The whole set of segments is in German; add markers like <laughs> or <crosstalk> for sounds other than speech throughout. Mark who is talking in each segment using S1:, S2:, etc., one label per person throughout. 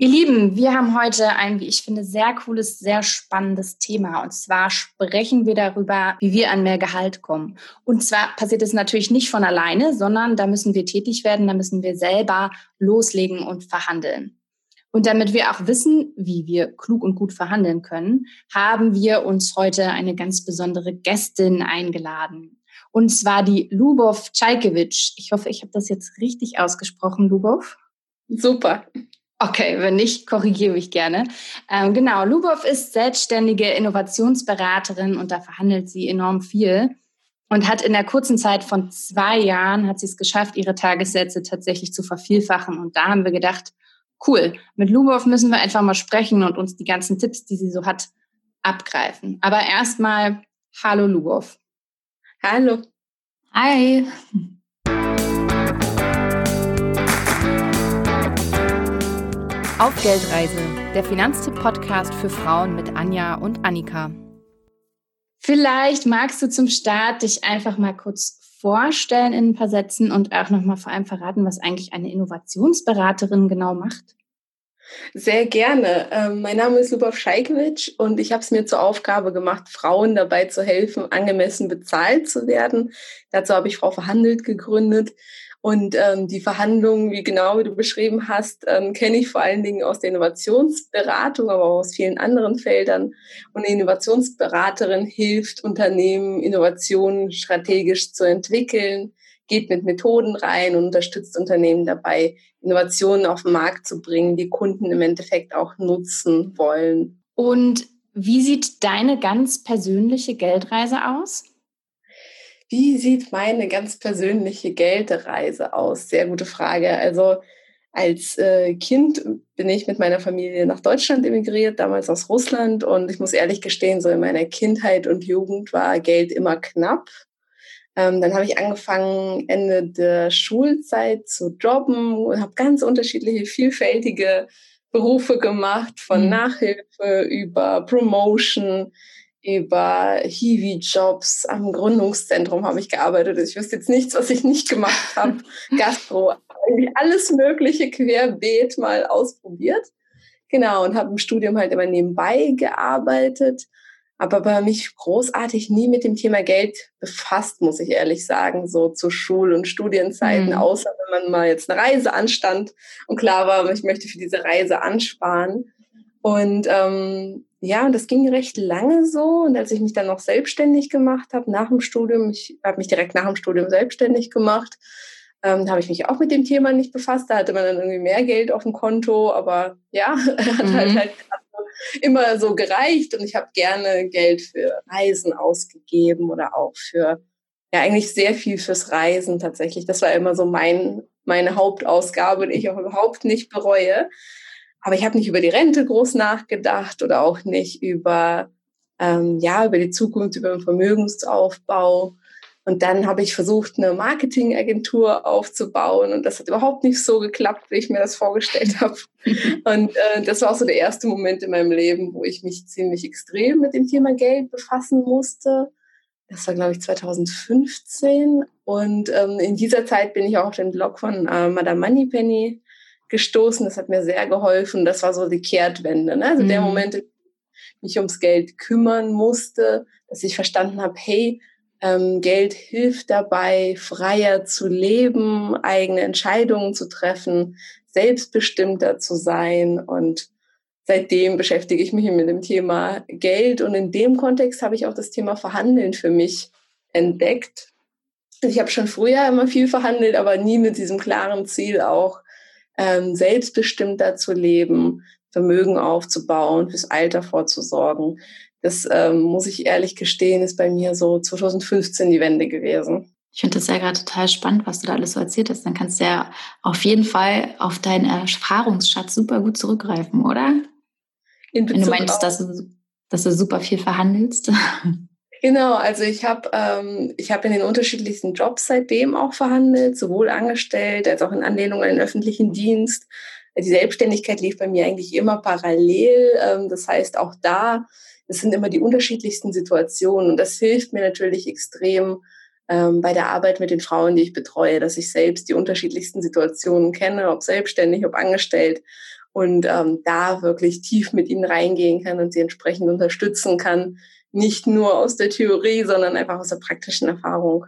S1: Ihr Lieben, wir haben heute ein, wie ich finde, sehr cooles, sehr spannendes Thema. Und zwar sprechen wir darüber, wie wir an mehr Gehalt kommen. Und zwar passiert es natürlich nicht von alleine, sondern da müssen wir tätig werden, da müssen wir selber loslegen und verhandeln. Und damit wir auch wissen, wie wir klug und gut verhandeln können, haben wir uns heute eine ganz besondere Gästin eingeladen. Und zwar die Lubov Czajkewitsch. Ich hoffe, ich habe das jetzt richtig ausgesprochen, Lubov.
S2: Super.
S1: Okay, wenn nicht, korrigiere mich gerne. Ähm, genau, Lubov ist selbstständige Innovationsberaterin und da verhandelt sie enorm viel und hat in der kurzen Zeit von zwei Jahren hat sie es geschafft, ihre Tagessätze tatsächlich zu vervielfachen. Und da haben wir gedacht, cool, mit Lubov müssen wir einfach mal sprechen und uns die ganzen Tipps, die sie so hat, abgreifen. Aber erstmal, hallo Lubov.
S2: Hallo.
S1: Hi. Auf Geldreise, der Finanztipp-Podcast für Frauen mit Anja und Annika. Vielleicht magst du zum Start dich einfach mal kurz vorstellen in ein paar Sätzen und auch nochmal vor allem verraten, was eigentlich eine Innovationsberaterin genau macht.
S2: Sehr gerne. Ähm, mein Name ist Lubov Scheikewitsch und ich habe es mir zur Aufgabe gemacht, Frauen dabei zu helfen, angemessen bezahlt zu werden. Dazu habe ich Frau Verhandelt gegründet. Und ähm, die Verhandlungen, wie genau wie du beschrieben hast, ähm, kenne ich vor allen Dingen aus der Innovationsberatung, aber auch aus vielen anderen Feldern. Und eine Innovationsberaterin hilft Unternehmen, Innovationen strategisch zu entwickeln, geht mit Methoden rein und unterstützt Unternehmen dabei, Innovationen auf den Markt zu bringen, die Kunden im Endeffekt auch nutzen wollen.
S1: Und wie sieht deine ganz persönliche Geldreise aus?
S2: Wie sieht meine ganz persönliche Geldreise aus? Sehr gute Frage. Also als äh, Kind bin ich mit meiner Familie nach Deutschland emigriert, damals aus Russland. Und ich muss ehrlich gestehen, so in meiner Kindheit und Jugend war Geld immer knapp. Ähm, dann habe ich angefangen, Ende der Schulzeit zu jobben und habe ganz unterschiedliche, vielfältige Berufe gemacht, von mhm. Nachhilfe über Promotion über Hiwi-Jobs am Gründungszentrum habe ich gearbeitet. Ich wüsste jetzt nichts, was ich nicht gemacht habe. <laughs> Gastro, irgendwie alles Mögliche querbeet mal ausprobiert. Genau, und habe im Studium halt immer nebenbei gearbeitet, aber bei mich großartig nie mit dem Thema Geld befasst, muss ich ehrlich sagen, so zu Schul- und Studienzeiten, mhm. außer wenn man mal jetzt eine Reise anstand und klar war, ich möchte für diese Reise ansparen. Und ähm, ja, und das ging recht lange so. Und als ich mich dann noch selbstständig gemacht habe, nach dem Studium, ich habe mich direkt nach dem Studium selbstständig gemacht, ähm, da habe ich mich auch mit dem Thema nicht befasst. Da hatte man dann irgendwie mehr Geld auf dem Konto, aber ja, <laughs> hat mhm. halt, halt immer so gereicht. Und ich habe gerne Geld für Reisen ausgegeben oder auch für, ja, eigentlich sehr viel fürs Reisen tatsächlich. Das war immer so mein, meine Hauptausgabe, die ich auch überhaupt nicht bereue. Aber ich habe nicht über die Rente groß nachgedacht oder auch nicht über, ähm, ja, über die Zukunft, über den Vermögensaufbau. Und dann habe ich versucht, eine Marketingagentur aufzubauen und das hat überhaupt nicht so geklappt, wie ich mir das vorgestellt <laughs> habe. und äh, das war auch so der erste Moment in meinem Leben, wo ich mich ziemlich extrem mit dem Thema Geld befassen musste. Das war, glaube ich, 2015. Und ähm, in dieser Zeit bin ich auch auf den Blog von äh, Madame Moneypenny gestoßen. Das hat mir sehr geholfen. Das war so die Kehrtwende. Ne? Also mhm. der Moment, in dem ich mich ums Geld kümmern musste, dass ich verstanden habe, hey, ähm, Geld hilft dabei, freier zu leben, eigene Entscheidungen zu treffen, selbstbestimmter zu sein. Und seitdem beschäftige ich mich mit dem Thema Geld. Und in dem Kontext habe ich auch das Thema Verhandeln für mich entdeckt. Ich habe schon früher immer viel verhandelt, aber nie mit diesem klaren Ziel auch ähm, selbstbestimmter zu leben, Vermögen aufzubauen, fürs Alter vorzusorgen. Das ähm, muss ich ehrlich gestehen, ist bei mir so 2015 die Wende gewesen.
S1: Ich finde das ja gerade total spannend, was du da alles so erzählt hast. Dann kannst du ja auf jeden Fall auf deinen Erfahrungsschatz super gut zurückgreifen, oder? Wenn du meinst, dass du, dass du super viel verhandelst. <laughs>
S2: Genau, also ich habe ähm, ich habe in den unterschiedlichsten Jobs seitdem auch verhandelt, sowohl angestellt als auch in Anlehnung an den öffentlichen Dienst. Die Selbstständigkeit lief bei mir eigentlich immer parallel. Ähm, das heißt, auch da, es sind immer die unterschiedlichsten Situationen und das hilft mir natürlich extrem ähm, bei der Arbeit mit den Frauen, die ich betreue, dass ich selbst die unterschiedlichsten Situationen kenne, ob selbstständig, ob angestellt und ähm, da wirklich tief mit ihnen reingehen kann und sie entsprechend unterstützen kann. Nicht nur aus der Theorie, sondern einfach aus der praktischen Erfahrung.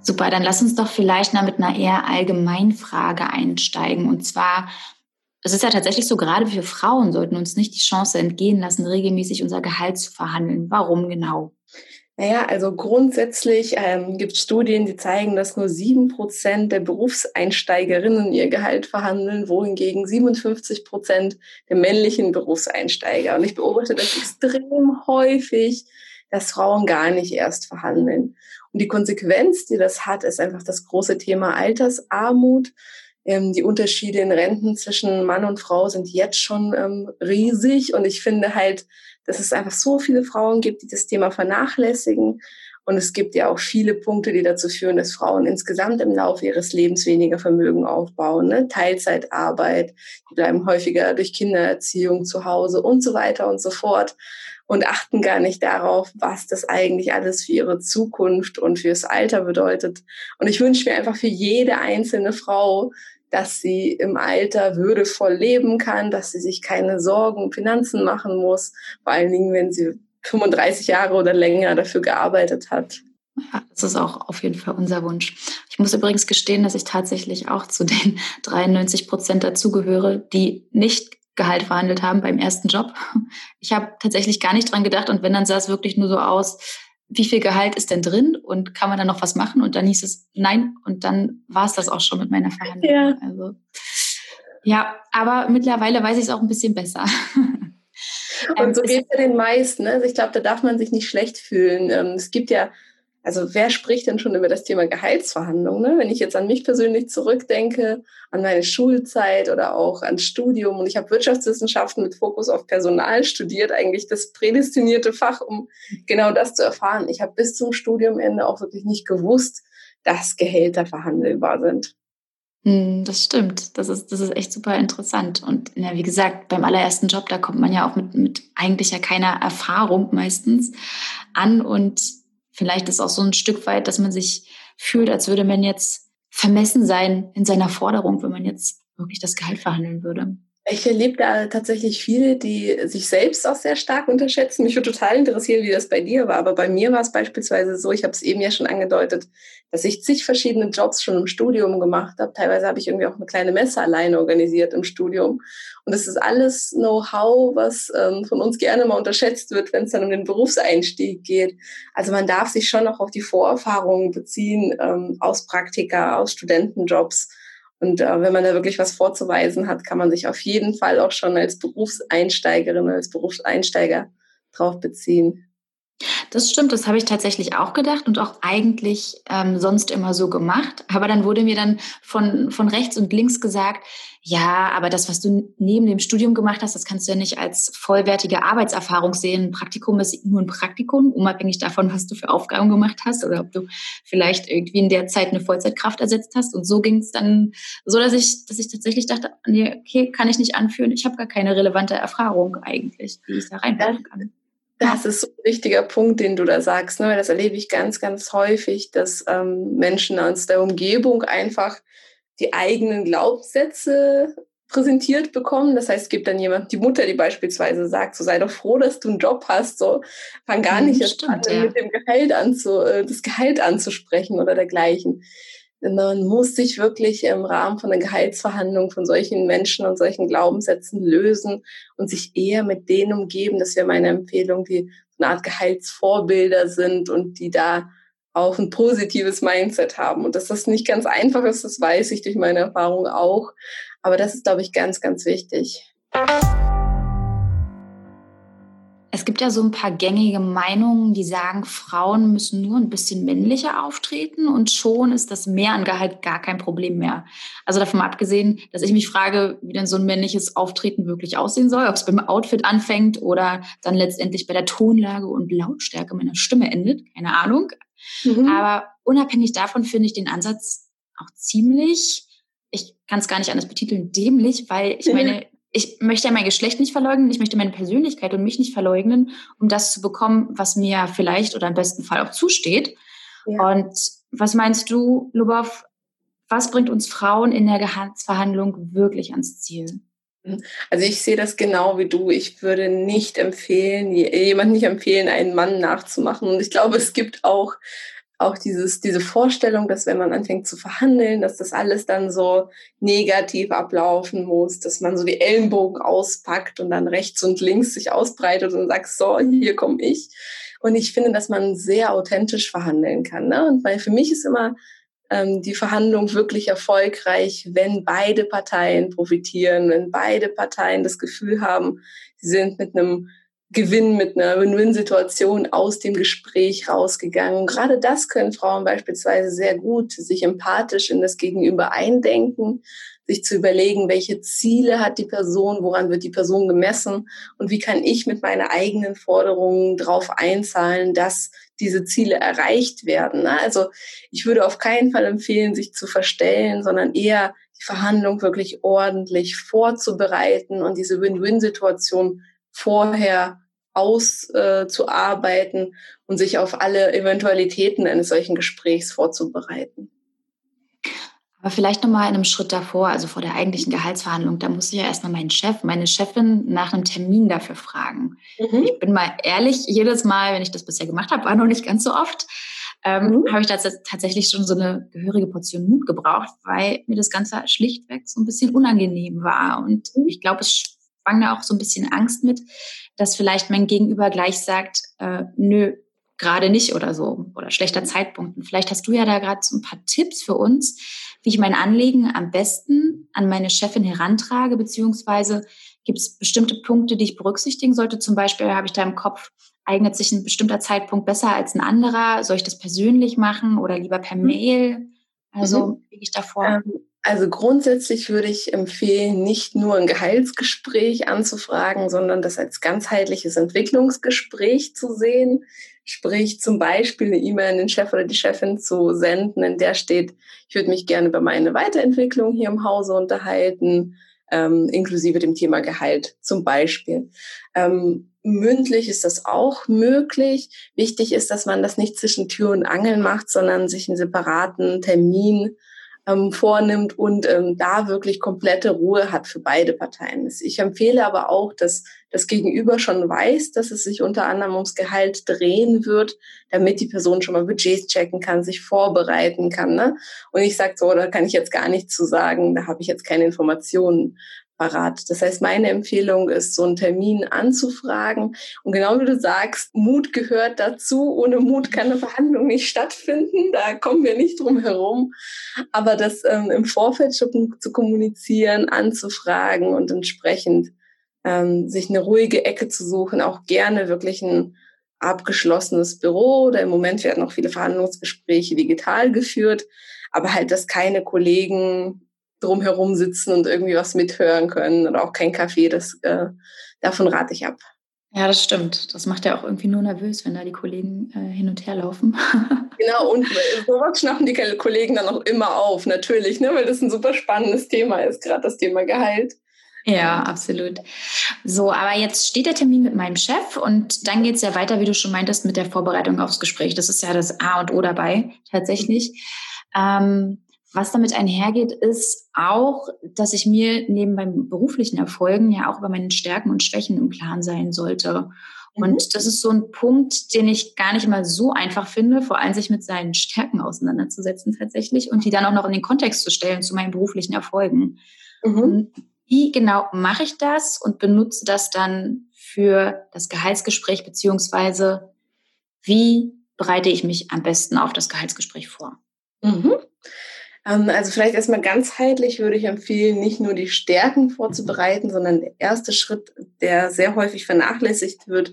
S3: Super, dann lass uns doch vielleicht mal mit einer eher Allgemeinfrage einsteigen. Und zwar, es ist ja tatsächlich so, gerade wir Frauen sollten uns nicht die Chance entgehen lassen, regelmäßig unser Gehalt zu verhandeln. Warum genau?
S2: Naja, also grundsätzlich ähm, gibt es Studien, die zeigen, dass nur sieben Prozent der Berufseinsteigerinnen ihr Gehalt verhandeln, wohingegen 57 Prozent der männlichen Berufseinsteiger. Und ich beobachte das extrem häufig, dass Frauen gar nicht erst verhandeln. Und die Konsequenz, die das hat, ist einfach das große Thema Altersarmut. Ähm, die Unterschiede in Renten zwischen Mann und Frau sind jetzt schon ähm, riesig. Und ich finde halt, dass es einfach so viele Frauen gibt, die das Thema vernachlässigen. Und es gibt ja auch viele Punkte, die dazu führen, dass Frauen insgesamt im Laufe ihres Lebens weniger Vermögen aufbauen. Ne? Teilzeitarbeit, die bleiben häufiger durch Kindererziehung zu Hause und so weiter und so fort und achten gar nicht darauf, was das eigentlich alles für ihre Zukunft und fürs Alter bedeutet. Und ich wünsche mir einfach für jede einzelne Frau, dass sie im Alter würdevoll leben kann, dass sie sich keine Sorgen um Finanzen machen muss, vor allen Dingen, wenn sie 35 Jahre oder länger dafür gearbeitet hat.
S3: Ja, das ist auch auf jeden Fall unser Wunsch. Ich muss übrigens gestehen, dass ich tatsächlich auch zu den <laughs> 93 Prozent dazugehöre, die nicht Gehalt verhandelt haben beim ersten Job. Ich habe tatsächlich gar nicht dran gedacht und wenn, dann sah es wirklich nur so aus, wie viel Gehalt ist denn drin und kann man da noch was machen? Und dann hieß es nein und dann war es das auch schon mit meiner Verhandlung. Ja. Also, ja, aber mittlerweile weiß ich es auch ein bisschen besser.
S2: Und <laughs> ähm, so geht es ja den meisten. Ne? Also ich glaube, da darf man sich nicht schlecht fühlen. Ähm, es gibt ja also wer spricht denn schon über das Thema Gehaltsverhandlungen? Ne? Wenn ich jetzt an mich persönlich zurückdenke, an meine Schulzeit oder auch ans Studium und ich habe Wirtschaftswissenschaften mit Fokus auf Personal studiert, eigentlich das prädestinierte Fach, um genau das zu erfahren. Ich habe bis zum Studiumende auch wirklich nicht gewusst, dass Gehälter verhandelbar sind.
S3: Hm, das stimmt. Das ist, das ist echt super interessant. Und ja, wie gesagt, beim allerersten Job, da kommt man ja auch mit, mit eigentlich ja keiner Erfahrung meistens an und Vielleicht ist auch so ein Stück weit, dass man sich fühlt, als würde man jetzt vermessen sein in seiner Forderung, wenn man jetzt wirklich das Gehalt verhandeln würde.
S2: Ich erlebe da tatsächlich viele, die sich selbst auch sehr stark unterschätzen. Mich würde total interessieren, wie das bei dir war. Aber bei mir war es beispielsweise so, ich habe es eben ja schon angedeutet, dass ich zig verschiedene Jobs schon im Studium gemacht habe. Teilweise habe ich irgendwie auch eine kleine Messe alleine organisiert im Studium. Und das ist alles Know-how, was ähm, von uns gerne mal unterschätzt wird, wenn es dann um den Berufseinstieg geht. Also man darf sich schon noch auf die Vorerfahrungen beziehen ähm, aus Praktika, aus Studentenjobs und äh, wenn man da wirklich was vorzuweisen hat, kann man sich auf jeden Fall auch schon als Berufseinsteigerin, als Berufseinsteiger drauf beziehen.
S3: Das stimmt, das habe ich tatsächlich auch gedacht und auch eigentlich ähm, sonst immer so gemacht. Aber dann wurde mir dann von, von rechts und links gesagt, ja, aber das, was du neben dem Studium gemacht hast, das kannst du ja nicht als vollwertige Arbeitserfahrung sehen. Ein Praktikum ist nur ein Praktikum, unabhängig davon, was du für Aufgaben gemacht hast oder ob du vielleicht irgendwie in der Zeit eine Vollzeitkraft ersetzt hast. Und so ging es dann so, dass ich, dass ich tatsächlich dachte, nee, okay, kann ich nicht anführen. Ich habe gar keine relevante Erfahrung eigentlich, die ich da reinwerfen kann.
S2: Das ist so ein wichtiger Punkt, den du da sagst. Ne? Das erlebe ich ganz, ganz häufig, dass ähm, Menschen aus der Umgebung einfach die eigenen Glaubenssätze präsentiert bekommen. Das heißt, es gibt dann jemand, die Mutter, die beispielsweise sagt, so sei doch froh, dass du einen Job hast, so fang gar mhm, nicht erst an, ja. mit dem Gehalt anzu, äh, das Gehalt anzusprechen oder dergleichen. Man muss sich wirklich im Rahmen von einer Gehaltsverhandlung von solchen Menschen und solchen Glaubenssätzen lösen und sich eher mit denen umgeben. Das wäre meine Empfehlung, die eine Art Gehaltsvorbilder sind und die da auch ein positives Mindset haben. Und dass das nicht ganz einfach ist, das weiß ich durch meine Erfahrung auch. Aber das ist, glaube ich, ganz, ganz wichtig.
S3: Es gibt ja so ein paar gängige Meinungen, die sagen, Frauen müssen nur ein bisschen männlicher auftreten und schon ist das Mehr an Gehalt gar kein Problem mehr. Also davon abgesehen, dass ich mich frage, wie denn so ein männliches Auftreten wirklich aussehen soll, ob es beim Outfit anfängt oder dann letztendlich bei der Tonlage und Lautstärke meiner Stimme endet. Keine Ahnung. Mhm. Aber unabhängig davon finde ich den Ansatz auch ziemlich, ich kann es gar nicht anders betiteln, dämlich, weil ich <laughs> meine, ich möchte ja mein Geschlecht nicht verleugnen, ich möchte meine Persönlichkeit und mich nicht verleugnen, um das zu bekommen, was mir vielleicht oder im besten Fall auch zusteht. Ja. Und was meinst du, Lubov? was bringt uns Frauen in der Gehaltsverhandlung wirklich ans Ziel?
S2: Mhm. Also ich sehe das genau wie du. Ich würde nicht empfehlen, jemand nicht empfehlen, einen Mann nachzumachen. Und ich glaube, es gibt auch auch dieses, diese Vorstellung, dass wenn man anfängt zu verhandeln, dass das alles dann so negativ ablaufen muss, dass man so die Ellenbogen auspackt und dann rechts und links sich ausbreitet und sagt, so, hier komme ich. Und ich finde, dass man sehr authentisch verhandeln kann. Ne? Und weil für mich ist immer ähm, die Verhandlung wirklich erfolgreich, wenn beide Parteien profitieren, wenn beide Parteien das Gefühl haben, sie sind mit einem Gewinn mit einer Win-Win-Situation aus dem Gespräch rausgegangen. gerade das können Frauen beispielsweise sehr gut, sich empathisch in das Gegenüber eindenken, sich zu überlegen, welche Ziele hat die Person, woran wird die Person gemessen und wie kann ich mit meinen eigenen Forderungen darauf einzahlen, dass diese Ziele erreicht werden. Also ich würde auf keinen Fall empfehlen, sich zu verstellen, sondern eher die Verhandlung wirklich ordentlich vorzubereiten und diese Win-Win-Situation vorher auszuarbeiten äh, und sich auf alle Eventualitäten eines solchen Gesprächs vorzubereiten.
S3: Aber vielleicht nochmal in einem Schritt davor, also vor der eigentlichen Gehaltsverhandlung, da muss ich ja erstmal meinen Chef, meine Chefin nach einem Termin dafür fragen. Mhm. Ich bin mal ehrlich, jedes Mal, wenn ich das bisher gemacht habe, war noch nicht ganz so oft, ähm, mhm. habe ich da tatsächlich schon so eine gehörige Portion Mut gebraucht, weil mir das Ganze schlichtweg so ein bisschen unangenehm war. Und mhm. ich glaube, es schwang da auch so ein bisschen Angst mit, dass vielleicht mein Gegenüber gleich sagt, äh, nö, gerade nicht oder so oder schlechter Zeitpunkt. Und vielleicht hast du ja da gerade so ein paar Tipps für uns, wie ich mein Anliegen am besten an meine Chefin herantrage, beziehungsweise gibt es bestimmte Punkte, die ich berücksichtigen sollte. Zum Beispiel habe ich da im Kopf, eignet sich ein bestimmter Zeitpunkt besser als ein anderer? Soll ich das persönlich machen oder lieber per mhm. Mail? Also, mhm. wie ich da vor? Ähm,
S2: also grundsätzlich würde ich empfehlen, nicht nur ein Gehaltsgespräch anzufragen, sondern das als ganzheitliches Entwicklungsgespräch zu sehen. Sprich zum Beispiel eine E-Mail an den Chef oder die Chefin zu senden, in der steht, ich würde mich gerne über meine Weiterentwicklung hier im Hause unterhalten, ähm, inklusive dem Thema Gehalt zum Beispiel. Ähm, mündlich ist das auch möglich. Wichtig ist, dass man das nicht zwischen Tür und Angel macht, sondern sich einen separaten Termin ähm, vornimmt und ähm, da wirklich komplette Ruhe hat für beide Parteien. Ich empfehle aber auch, dass das Gegenüber schon weiß, dass es sich unter anderem ums Gehalt drehen wird, damit die Person schon mal Budgets checken kann, sich vorbereiten kann. Ne? Und ich sage so, da kann ich jetzt gar nichts zu sagen, da habe ich jetzt keine Informationen parat. Das heißt, meine Empfehlung ist, so einen Termin anzufragen. Und genau wie du sagst, Mut gehört dazu. Ohne Mut kann eine Verhandlung nicht stattfinden. Da kommen wir nicht drum herum. Aber das ähm, im Vorfeld schon zu kommunizieren, anzufragen und entsprechend ähm, sich eine ruhige Ecke zu suchen, auch gerne wirklich ein abgeschlossenes Büro oder im Moment werden auch viele Verhandlungsgespräche digital geführt, aber halt, dass keine Kollegen drumherum sitzen und irgendwie was mithören können oder auch kein Kaffee. Das, äh, davon rate ich ab.
S3: Ja, das stimmt. Das macht ja auch irgendwie nur nervös, wenn da die Kollegen äh, hin und her laufen. <laughs>
S2: genau, und sowas schnappen die Kollegen dann auch immer auf, natürlich, ne, weil das ein super spannendes Thema ist, gerade das Thema Gehalt.
S3: Ja, absolut. So, aber jetzt steht der Termin mit meinem Chef und dann geht es ja weiter, wie du schon meintest, mit der Vorbereitung aufs Gespräch. Das ist ja das A und O dabei, tatsächlich. Ähm, was damit einhergeht, ist auch, dass ich mir neben meinen beruflichen Erfolgen ja auch über meine Stärken und Schwächen im Klaren sein sollte. Mhm. Und das ist so ein Punkt, den ich gar nicht mal so einfach finde, vor allem sich mit seinen Stärken auseinanderzusetzen tatsächlich und die dann auch noch in den Kontext zu stellen zu meinen beruflichen Erfolgen. Mhm. Wie genau mache ich das und benutze das dann für das Gehaltsgespräch beziehungsweise wie bereite ich mich am besten auf das Gehaltsgespräch vor?
S2: Mhm. Ähm, also vielleicht erstmal ganzheitlich würde ich empfehlen, nicht nur die Stärken vorzubereiten, sondern der erste Schritt, der sehr häufig vernachlässigt wird,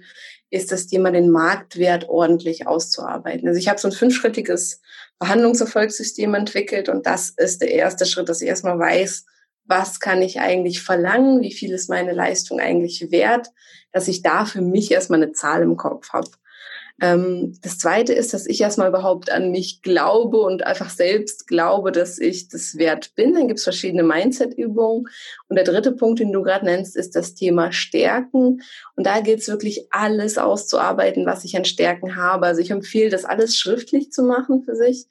S2: ist das Thema den Marktwert ordentlich auszuarbeiten. Also ich habe so ein fünfschrittiges Verhandlungserfolgssystem entwickelt und das ist der erste Schritt, dass ich erstmal weiß, was kann ich eigentlich verlangen, wie viel ist meine Leistung eigentlich wert, dass ich da für mich erstmal eine Zahl im Kopf habe. Ähm, das zweite ist, dass ich erstmal überhaupt an mich glaube und einfach selbst glaube, dass ich das wert bin. Dann gibt es verschiedene Mindset-Übungen. Und der dritte Punkt, den du gerade nennst, ist das Thema Stärken. Und da gilt es wirklich alles auszuarbeiten, was ich an Stärken habe. Also ich empfehle, das alles schriftlich zu machen für sich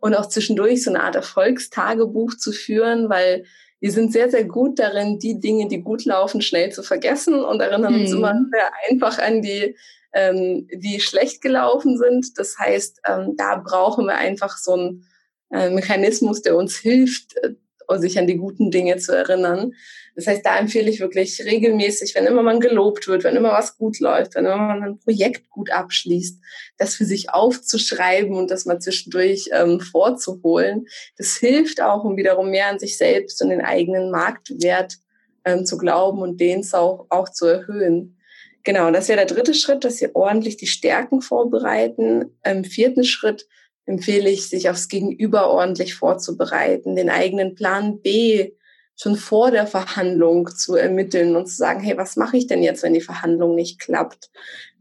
S2: und auch zwischendurch so eine Art Erfolgstagebuch zu führen, weil wir sind sehr, sehr gut darin, die Dinge, die gut laufen, schnell zu vergessen und erinnern uns immer mhm. sehr einfach an die ähm, die schlecht gelaufen sind. Das heißt, ähm, da brauchen wir einfach so einen äh, Mechanismus, der uns hilft, äh, sich an die guten Dinge zu erinnern. Das heißt, da empfehle ich wirklich regelmäßig, wenn immer man gelobt wird, wenn immer was gut läuft, wenn immer man ein Projekt gut abschließt, das für sich aufzuschreiben und das mal zwischendurch ähm, vorzuholen. Das hilft auch, um wiederum mehr an sich selbst und den eigenen Marktwert ähm, zu glauben und den auch, auch zu erhöhen. Genau, das wäre der dritte Schritt, dass Sie ordentlich die Stärken vorbereiten. Im vierten Schritt empfehle ich, sich aufs Gegenüber ordentlich vorzubereiten, den eigenen Plan B schon vor der Verhandlung zu ermitteln und zu sagen, hey, was mache ich denn jetzt, wenn die Verhandlung nicht klappt?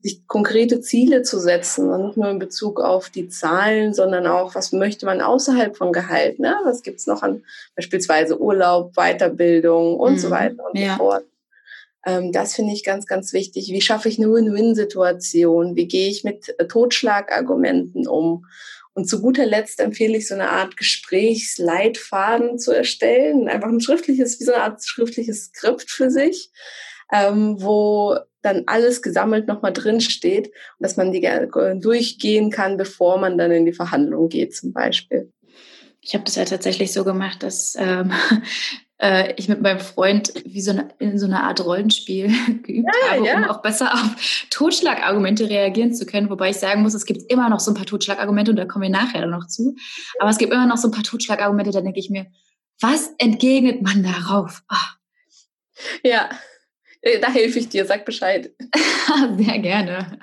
S2: Sich konkrete Ziele zu setzen und nicht nur in Bezug auf die Zahlen, sondern auch, was möchte man außerhalb von Gehalt? Ne? Was gibt's noch an beispielsweise Urlaub, Weiterbildung und mhm. so weiter und ja. so fort. Ähm, das finde ich ganz, ganz wichtig. Wie schaffe ich eine Win-Win-Situation? Wie gehe ich mit äh, Totschlagargumenten um? Und zu guter Letzt empfehle ich so eine Art Gesprächsleitfaden zu erstellen, einfach ein schriftliches, wie so eine Art schriftliches Skript für sich, ähm, wo dann alles gesammelt nochmal drin steht und dass man die durchgehen kann, bevor man dann in die Verhandlung geht zum Beispiel.
S1: Ich habe das ja tatsächlich so gemacht, dass ähm, äh, ich mit meinem Freund wie so eine, in so einer Art Rollenspiel <laughs> geübt ja, habe, ja. um auch besser auf Totschlagargumente reagieren zu können. Wobei ich sagen muss, es gibt immer noch so ein paar Totschlagargumente und da kommen wir nachher noch zu. Aber es gibt immer noch so ein paar Totschlagargumente, da denke ich mir, was entgegnet man darauf?
S2: Oh. Ja, äh, da helfe ich dir, sag Bescheid. <laughs>
S1: Sehr gerne.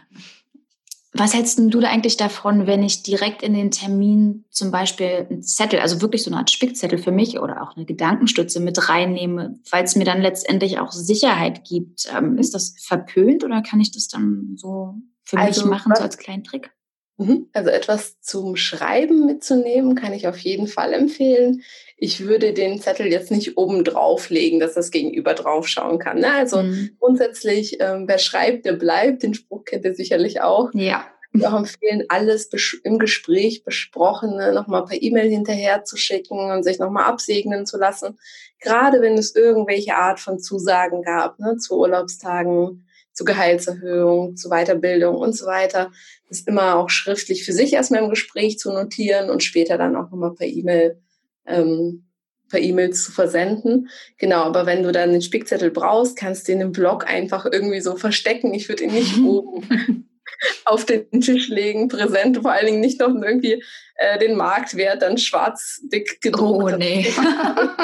S1: Was hältst du da eigentlich davon, wenn ich direkt in den Termin zum Beispiel einen Zettel, also wirklich so eine Art Spickzettel für mich oder auch eine Gedankenstütze mit reinnehme, weil es mir dann letztendlich auch Sicherheit gibt? Ähm, ist das verpönt oder kann ich das dann so für also, mich machen, so als kleinen Trick?
S2: Mhm. Also etwas zum Schreiben mitzunehmen, kann ich auf jeden Fall empfehlen. Ich würde den Zettel jetzt nicht oben drauflegen, dass das Gegenüber draufschauen kann. Ne? Also mhm. grundsätzlich, ähm, wer schreibt, der bleibt. Den Spruch kennt ihr sicherlich auch.
S1: Ja.
S2: Ich auch empfehlen, alles im Gespräch besprochene nochmal per E-Mail hinterher zu schicken und sich nochmal absegnen zu lassen. Gerade wenn es irgendwelche Art von Zusagen gab, ne, zu Urlaubstagen, zu Gehaltserhöhung, zu Weiterbildung und so weiter. Das ist immer auch schriftlich für sich erstmal im Gespräch zu notieren und später dann auch nochmal per E-Mail ähm, per E-Mail zu versenden. Genau, aber wenn du dann den Spickzettel brauchst, kannst du ihn im Blog einfach irgendwie so verstecken. Ich würde ihn nicht oben <laughs> auf den Tisch legen, präsent, vor allen Dingen nicht noch irgendwie äh, den Marktwert dann schwarz dick gedruckt.
S1: Oh nee. <laughs>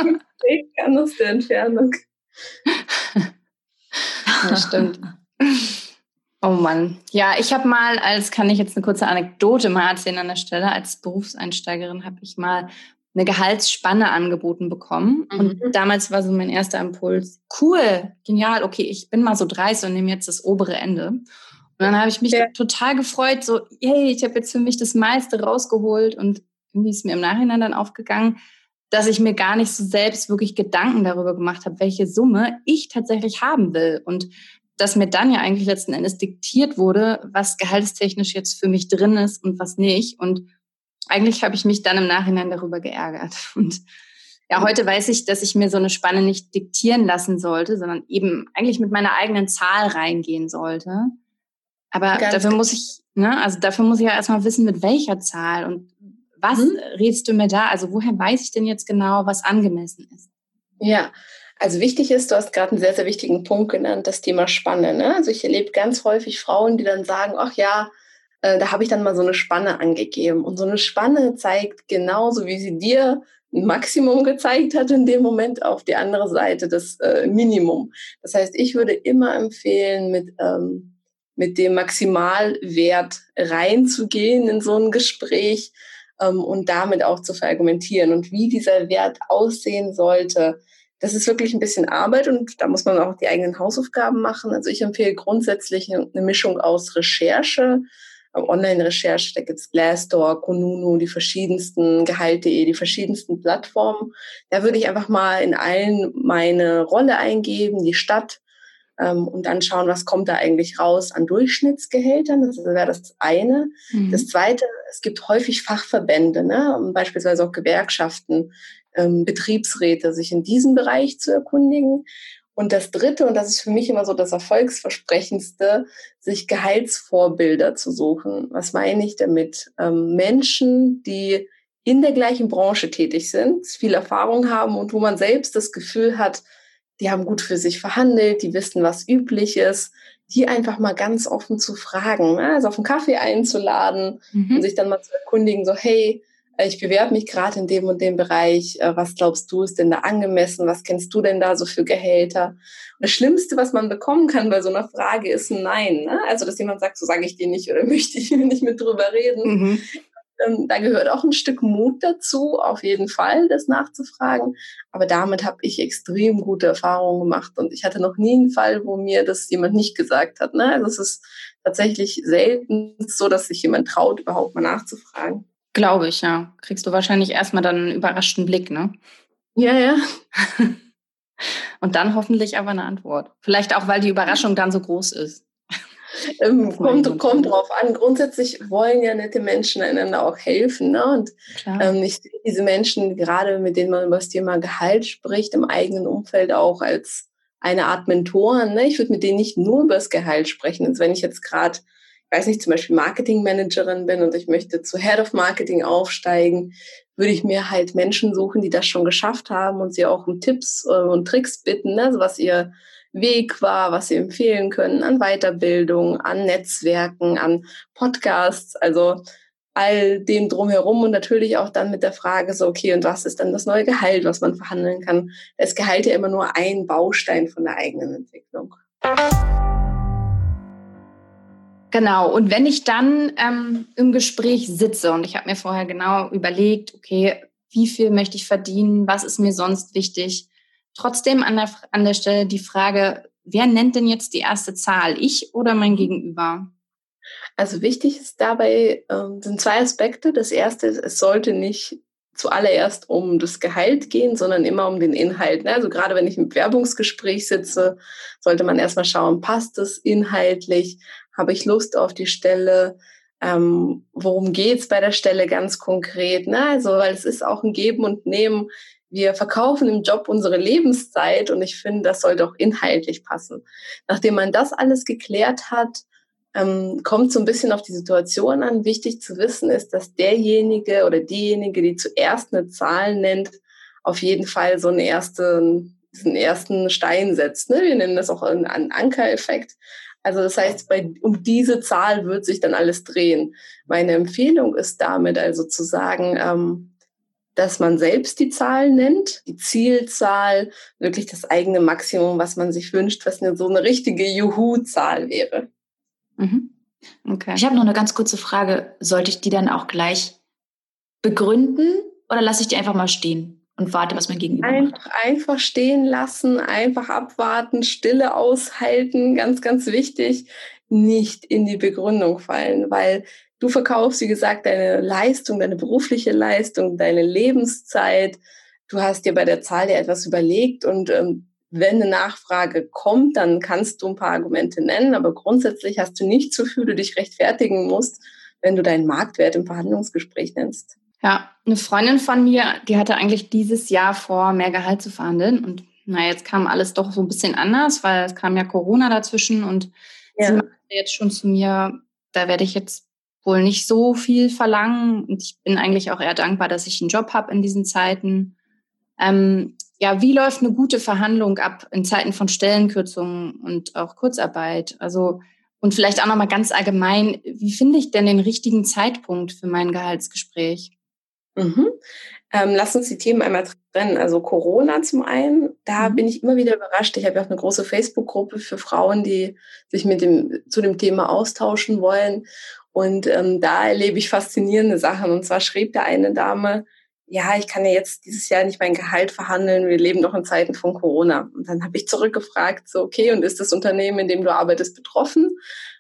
S1: <laughs>
S2: ich kann aus der Entfernung.
S1: Das stimmt. Oh Mann. Ja, ich habe mal, als kann ich jetzt eine kurze Anekdote mal erzählen an der Stelle, als Berufseinsteigerin habe ich mal eine Gehaltsspanne angeboten bekommen. Mhm. Und damals war so mein erster Impuls, cool, genial, okay, ich bin mal so dreist und nehme jetzt das obere Ende. Und dann habe ich mich ja. total gefreut, so, hey, ich habe jetzt für mich das meiste rausgeholt und irgendwie ist mir im Nachhinein dann aufgegangen, dass ich mir gar nicht so selbst wirklich Gedanken darüber gemacht habe, welche Summe ich tatsächlich haben will. Und dass mir dann ja eigentlich letzten Endes diktiert wurde, was gehaltstechnisch jetzt für mich drin ist und was nicht. Und eigentlich habe ich mich dann im Nachhinein darüber geärgert. <laughs> Und ja, heute weiß ich, dass ich mir so eine Spanne nicht diktieren lassen sollte, sondern eben eigentlich mit meiner eigenen Zahl reingehen sollte. Aber Ganz dafür muss ich, ne, also dafür muss ich ja erstmal wissen, mit welcher Zahl und was mhm. rätst du mir da? Also woher weiß ich denn jetzt genau, was angemessen ist?
S2: Ja, also wichtig ist, du hast gerade einen sehr, sehr wichtigen Punkt genannt, das Thema Spanne. Ne? Also ich erlebe ganz häufig Frauen, die dann sagen, ach ja, äh, da habe ich dann mal so eine Spanne angegeben. Und so eine Spanne zeigt genauso, wie sie dir ein Maximum gezeigt hat, in dem Moment auf die andere Seite das äh, Minimum. Das heißt, ich würde immer empfehlen, mit, ähm, mit dem Maximalwert reinzugehen in so ein Gespräch ähm, und damit auch zu verargumentieren. Und wie dieser Wert aussehen sollte, das ist wirklich ein bisschen Arbeit und da muss man auch die eigenen Hausaufgaben machen. Also ich empfehle grundsätzlich eine Mischung aus Recherche, Online-Recherche, da gibt's Glassdoor, Konunu, die verschiedensten Gehalt.de, die verschiedensten Plattformen. Da würde ich einfach mal in allen meine Rolle eingeben, die Stadt, ähm, und dann schauen, was kommt da eigentlich raus an Durchschnittsgehältern. Das wäre das eine. Mhm. Das zweite, es gibt häufig Fachverbände, ne? und beispielsweise auch Gewerkschaften, ähm, Betriebsräte, sich in diesem Bereich zu erkundigen. Und das Dritte, und das ist für mich immer so das Erfolgsversprechendste, sich Gehaltsvorbilder zu suchen. Was meine ich damit? Ähm, Menschen, die in der gleichen Branche tätig sind, viel Erfahrung haben und wo man selbst das Gefühl hat, die haben gut für sich verhandelt, die wissen, was üblich ist, die einfach mal ganz offen zu fragen, ne? also auf einen Kaffee einzuladen mhm. und sich dann mal zu erkundigen, so hey, ich bewerbe mich gerade in dem und dem Bereich, äh, was glaubst du ist denn da angemessen, was kennst du denn da so für Gehälter? Und das Schlimmste, was man bekommen kann bei so einer Frage, ist ein Nein. Ne? Also, dass jemand sagt, so sage ich dir nicht oder <laughs> möchte ich nicht mit drüber reden. Mhm. Ähm, da gehört auch ein Stück Mut dazu, auf jeden Fall, das nachzufragen. Aber damit habe ich extrem gute Erfahrungen gemacht und ich hatte noch nie einen Fall, wo mir das jemand nicht gesagt hat. Ne? Also es ist tatsächlich selten so, dass sich jemand traut, überhaupt mal nachzufragen.
S1: Glaube ich, ja. Kriegst du wahrscheinlich erstmal dann einen überraschten Blick, ne?
S2: Ja, ja. <laughs>
S1: und dann hoffentlich aber eine Antwort. Vielleicht auch, weil die Überraschung dann so groß ist. <laughs>
S2: Ähm, kommt, kommt drauf an. Grundsätzlich wollen ja nette Menschen einander auch helfen. Ne? Und ähm, ich sehe diese Menschen, gerade mit denen man über das Thema Gehalt spricht, im eigenen Umfeld auch als eine Art Mentoren. Ne? Ich würde mit denen nicht nur über das Gehalt sprechen. Also wenn ich jetzt gerade, weiß nicht, zum Beispiel Marketingmanagerin bin und ich möchte zu Head of Marketing aufsteigen, würde ich mir halt Menschen suchen, die das schon geschafft haben und sie auch um Tipps äh, und Tricks bitten, ne? also was ihr Weg war, was Sie empfehlen können an Weiterbildung, an Netzwerken, an Podcasts, also all dem drumherum und natürlich auch dann mit der Frage so, okay, und was ist dann das neue Gehalt, was man verhandeln kann? Das Gehalt ja immer nur ein Baustein von der eigenen Entwicklung.
S1: Genau, und wenn ich dann ähm, im Gespräch sitze und ich habe mir vorher genau überlegt, okay, wie viel möchte ich verdienen, was ist mir sonst wichtig, Trotzdem an der, an der Stelle die Frage, wer nennt denn jetzt die erste Zahl, ich oder mein Gegenüber?
S2: Also wichtig ist dabei, ähm, sind zwei Aspekte. Das erste ist, es sollte nicht zuallererst um das Gehalt gehen, sondern immer um den Inhalt. Ne? Also gerade wenn ich im Bewerbungsgespräch sitze, sollte man erstmal schauen, passt es inhaltlich? Habe ich Lust auf die Stelle? Ähm, worum geht's bei der Stelle ganz konkret? Ne? Also, weil es ist auch ein Geben und Nehmen wir verkaufen im Job unsere Lebenszeit und ich finde, das sollte auch inhaltlich passen. Nachdem man das alles geklärt hat, ähm, kommt so ein bisschen auf die Situation an. Wichtig zu wissen ist, dass derjenige oder diejenige, die zuerst eine Zahl nennt, auf jeden Fall so einen ersten, diesen ersten Stein setzt. Ne? Wir nennen das auch einen Ankereffekt. Also das heißt, bei, um diese Zahl wird sich dann alles drehen. Meine Empfehlung ist damit also zu sagen, ähm, dass man selbst die Zahl nennt, die Zielzahl, wirklich das eigene Maximum, was man sich wünscht, was so eine richtige Juhu-Zahl wäre.
S3: Mhm. Okay. Ich habe noch eine ganz kurze Frage. Sollte ich die dann auch gleich begründen oder lasse ich die einfach mal stehen und warte, was mein Gegenüber
S2: einfach,
S3: macht?
S2: Einfach stehen lassen, einfach abwarten, Stille aushalten, ganz, ganz wichtig. Nicht in die Begründung fallen, weil Du verkaufst, wie gesagt, deine Leistung, deine berufliche Leistung, deine Lebenszeit. Du hast dir bei der Zahl ja etwas überlegt und ähm, wenn eine Nachfrage kommt, dann kannst du ein paar Argumente nennen, aber grundsätzlich hast du nicht so viel, du dich rechtfertigen musst, wenn du deinen Marktwert im Verhandlungsgespräch nennst.
S1: Ja, eine Freundin von mir, die hatte eigentlich dieses Jahr vor, mehr Gehalt zu verhandeln und na, jetzt kam alles doch so ein bisschen anders, weil es kam ja Corona dazwischen und ja. sie meinte jetzt schon zu mir, da werde ich jetzt wohl nicht so viel verlangen. Und ich bin eigentlich auch eher dankbar, dass ich einen Job habe in diesen Zeiten. Ähm, ja, wie läuft eine gute Verhandlung ab in Zeiten von Stellenkürzungen und auch Kurzarbeit? Also und vielleicht auch nochmal ganz allgemein, wie finde ich denn den richtigen Zeitpunkt für mein Gehaltsgespräch?
S2: Mhm. Ähm, lass uns die Themen einmal trennen. Also Corona zum einen, da mhm. bin ich immer wieder überrascht. Ich habe ja auch eine große Facebook-Gruppe für Frauen, die sich mit dem, zu dem Thema austauschen wollen. Und ähm, da erlebe ich faszinierende Sachen. Und zwar schrieb da eine Dame, ja, ich kann ja jetzt dieses Jahr nicht mein Gehalt verhandeln, wir leben doch in Zeiten von Corona. Und dann habe ich zurückgefragt, so, okay, und ist das Unternehmen, in dem du arbeitest, betroffen?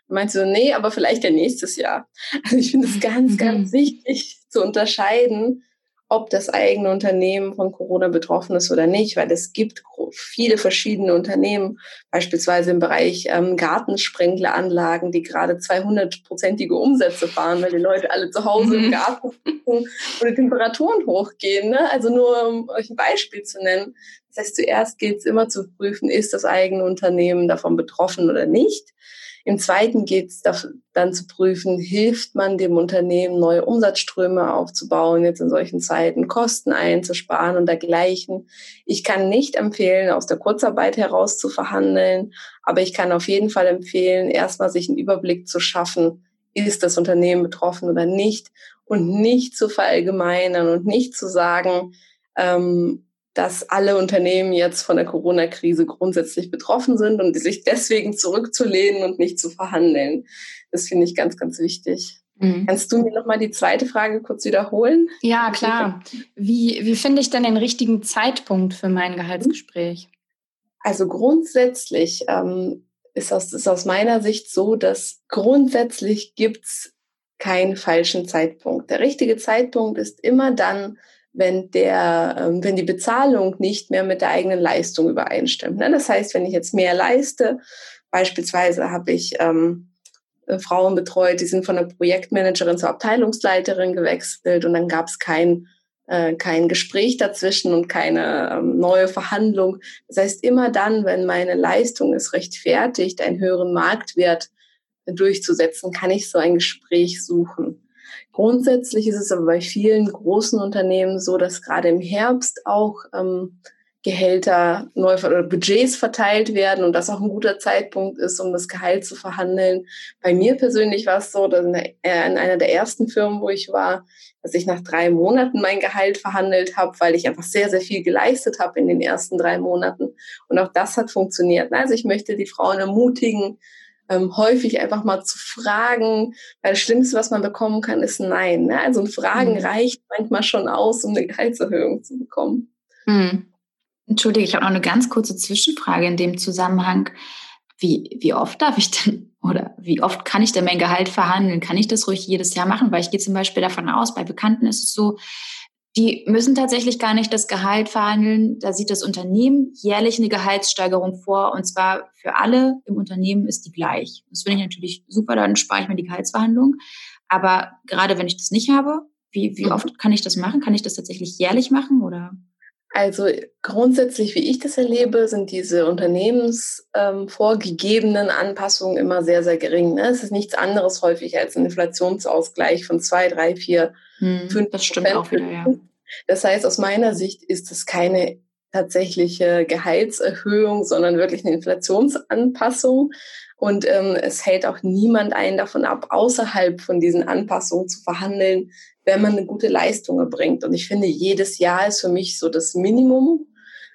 S2: Meinst du, nee, aber vielleicht ja nächstes Jahr. <laughs> Also ich finde es ganz, mhm. ganz wichtig zu unterscheiden, ob das eigene Unternehmen von Corona betroffen ist oder nicht, weil es gibt viele verschiedene Unternehmen, beispielsweise im Bereich ähm, Gartensprenkleranlagen, die gerade 200-prozentige Umsätze fahren, weil die Leute alle zu Hause im mhm. Garten sitzen und die Temperaturen hochgehen. Ne? Also nur um euch ein Beispiel zu nennen. Das heißt, zuerst gilt es immer zu prüfen, ist das eigene Unternehmen davon betroffen oder nicht. Im zweiten geht es dann zu prüfen, hilft man dem Unternehmen, neue Umsatzströme aufzubauen, jetzt in solchen Zeiten Kosten einzusparen und dergleichen. Ich kann nicht empfehlen, aus der Kurzarbeit heraus zu verhandeln, aber ich kann auf jeden Fall empfehlen, erstmal sich einen Überblick zu schaffen, ist das Unternehmen betroffen oder nicht und nicht zu verallgemeinern und nicht zu sagen, ähm, dass alle Unternehmen jetzt von der Corona-Krise grundsätzlich betroffen sind und sich deswegen zurückzulehnen und nicht zu verhandeln. Das finde ich ganz, ganz wichtig. Mhm. Kannst du mir noch mal die zweite Frage kurz wiederholen?
S1: Ja, klar. Wie, wie finde ich denn den richtigen Zeitpunkt für mein Gehaltsgespräch?
S2: Also grundsätzlich ähm, ist, aus, ist aus meiner Sicht so, dass grundsätzlich gibt's keinen falschen Zeitpunkt. Der richtige Zeitpunkt ist immer dann, wenn der, ähm, wenn die Bezahlung nicht mehr mit der eigenen Leistung übereinstimmt. Ne? Das heißt, wenn ich jetzt mehr leiste, beispielsweise habe ich ähm, äh, Frauen betreut, die sind von der Projektmanagerin zur Abteilungsleiterin gewechselt und dann gab es kein äh, kein Gespräch dazwischen und keine ähm, neue Verhandlung. Das heißt, immer dann, wenn meine Leistung es rechtfertigt, einen höheren Marktwert durchzusetzen, kann ich so ein Gespräch suchen. Grundsätzlich ist es aber bei vielen großen Unternehmen so, dass gerade im Herbst auch ähm, Gehälter neu oder Budgets verteilt werden und das auch ein guter Zeitpunkt ist, um das Gehalt zu verhandeln. Bei mir persönlich war es so, dass in, der, in einer der ersten Firmen, wo ich war, dass ich nach drei Monaten mein Gehalt verhandelt habe, weil ich einfach sehr, sehr viel geleistet habe in den ersten drei Monaten. Und auch das hat funktioniert. Also ich möchte die Frauen ermutigen, ähm, häufig einfach mal zu fragen, weil das Schlimmste, was man bekommen kann, ist Nein. Ne? Also ein Fragen mhm. reicht manchmal schon aus, um eine Gehaltserhöhung zu bekommen.
S3: Mhm. Entschuldige, ich habe noch eine ganz kurze Zwischenfrage in dem Zusammenhang. Wie, wie oft darf ich denn <laughs> oder wie oft kann ich denn mein Gehalt verhandeln? Kann ich das ruhig jedes Jahr machen? Weil ich gehe zum Beispiel davon aus, bei Bekannten ist es so, die müssen tatsächlich gar nicht das Gehalt verhandeln. Da sieht das Unternehmen jährlich eine Gehaltssteigerung vor. Und zwar für alle im Unternehmen ist die gleich. Das finde ich natürlich super, dann spare ich mir die Gehaltsverhandlung. Aber gerade wenn ich das nicht habe, wie, wie mhm. oft kann ich das machen? Kann ich das tatsächlich jährlich machen oder?
S2: Also grundsätzlich, wie ich das erlebe, sind diese unternehmensvorgegebenen ähm, Anpassungen immer sehr, sehr gering. Ne? Es ist nichts anderes häufig als ein Inflationsausgleich von zwei, drei, vier, hm, fünf
S3: Das stimmt auch wieder, ja.
S2: Das heißt, aus meiner Sicht ist es keine tatsächliche Gehaltserhöhung, sondern wirklich eine Inflationsanpassung. Und ähm, es hält auch niemand einen davon ab, außerhalb von diesen Anpassungen zu verhandeln, wenn man eine gute Leistung erbringt. Und ich finde, jedes Jahr ist für mich so das Minimum.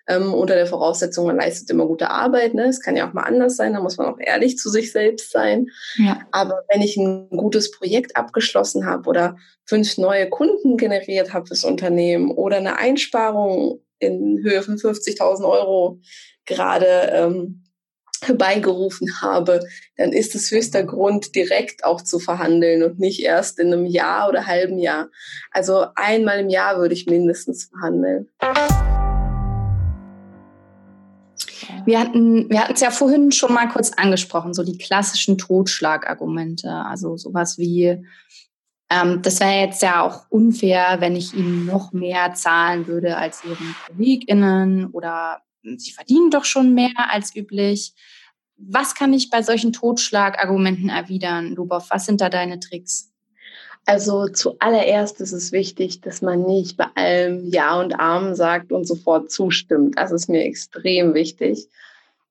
S2: Ähm, unter der Voraussetzung, man leistet immer gute Arbeit. Ne? Es kann ja auch mal anders sein, da muss man auch ehrlich zu sich selbst sein. Ja. Aber wenn ich ein gutes Projekt abgeschlossen habe oder fünf neue Kunden generiert habe fürs Unternehmen oder eine Einsparung in Höhe von 50.000 Euro gerade ähm, herbeigerufen habe, dann ist es höchster Grund, direkt auch zu verhandeln und nicht erst in einem Jahr oder halben Jahr. Also einmal im Jahr würde ich mindestens verhandeln.
S1: Wir hatten wir hatten es ja vorhin schon mal kurz angesprochen, so die klassischen Totschlagargumente, also sowas wie ähm, das wäre jetzt ja auch unfair, wenn ich ihnen noch mehr zahlen würde als ihren KollegInnen oder sie verdienen doch schon mehr als üblich. Was kann ich bei solchen Totschlagargumenten erwidern, Lubov? Was sind da deine Tricks?
S2: Also zuallererst ist es wichtig, dass man nicht bei allem Ja und Amen sagt und sofort zustimmt. Das ist mir extrem wichtig.